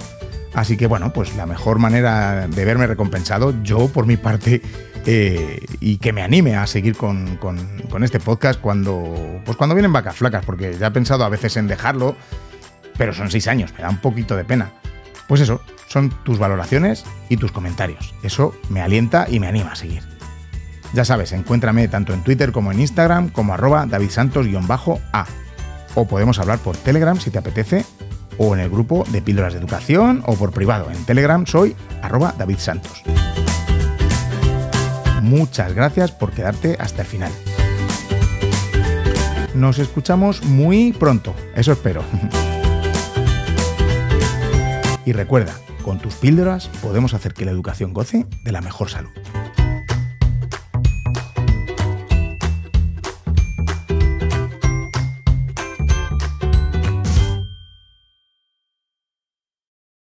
Así que bueno, pues la mejor manera de verme recompensado, yo por mi parte, eh, y que me anime a seguir con, con, este podcast cuando, pues cuando vienen vacas flacas, porque ya he pensado a veces en dejarlo, pero son seis años, me da un poquito de pena. Pues eso, son tus valoraciones y tus comentarios. Eso me alienta y me anima a seguir. Ya sabes, encuéntrame tanto en Twitter como en Instagram como arroba davidsantos-a. O podemos hablar por Telegram si te apetece, o en el grupo de píldoras de educación, o por privado. En Telegram soy arroba davidsantos. Muchas gracias por quedarte hasta el final. Nos escuchamos muy pronto, eso espero. Y recuerda, con tus píldoras podemos hacer que la educación goce de la mejor salud.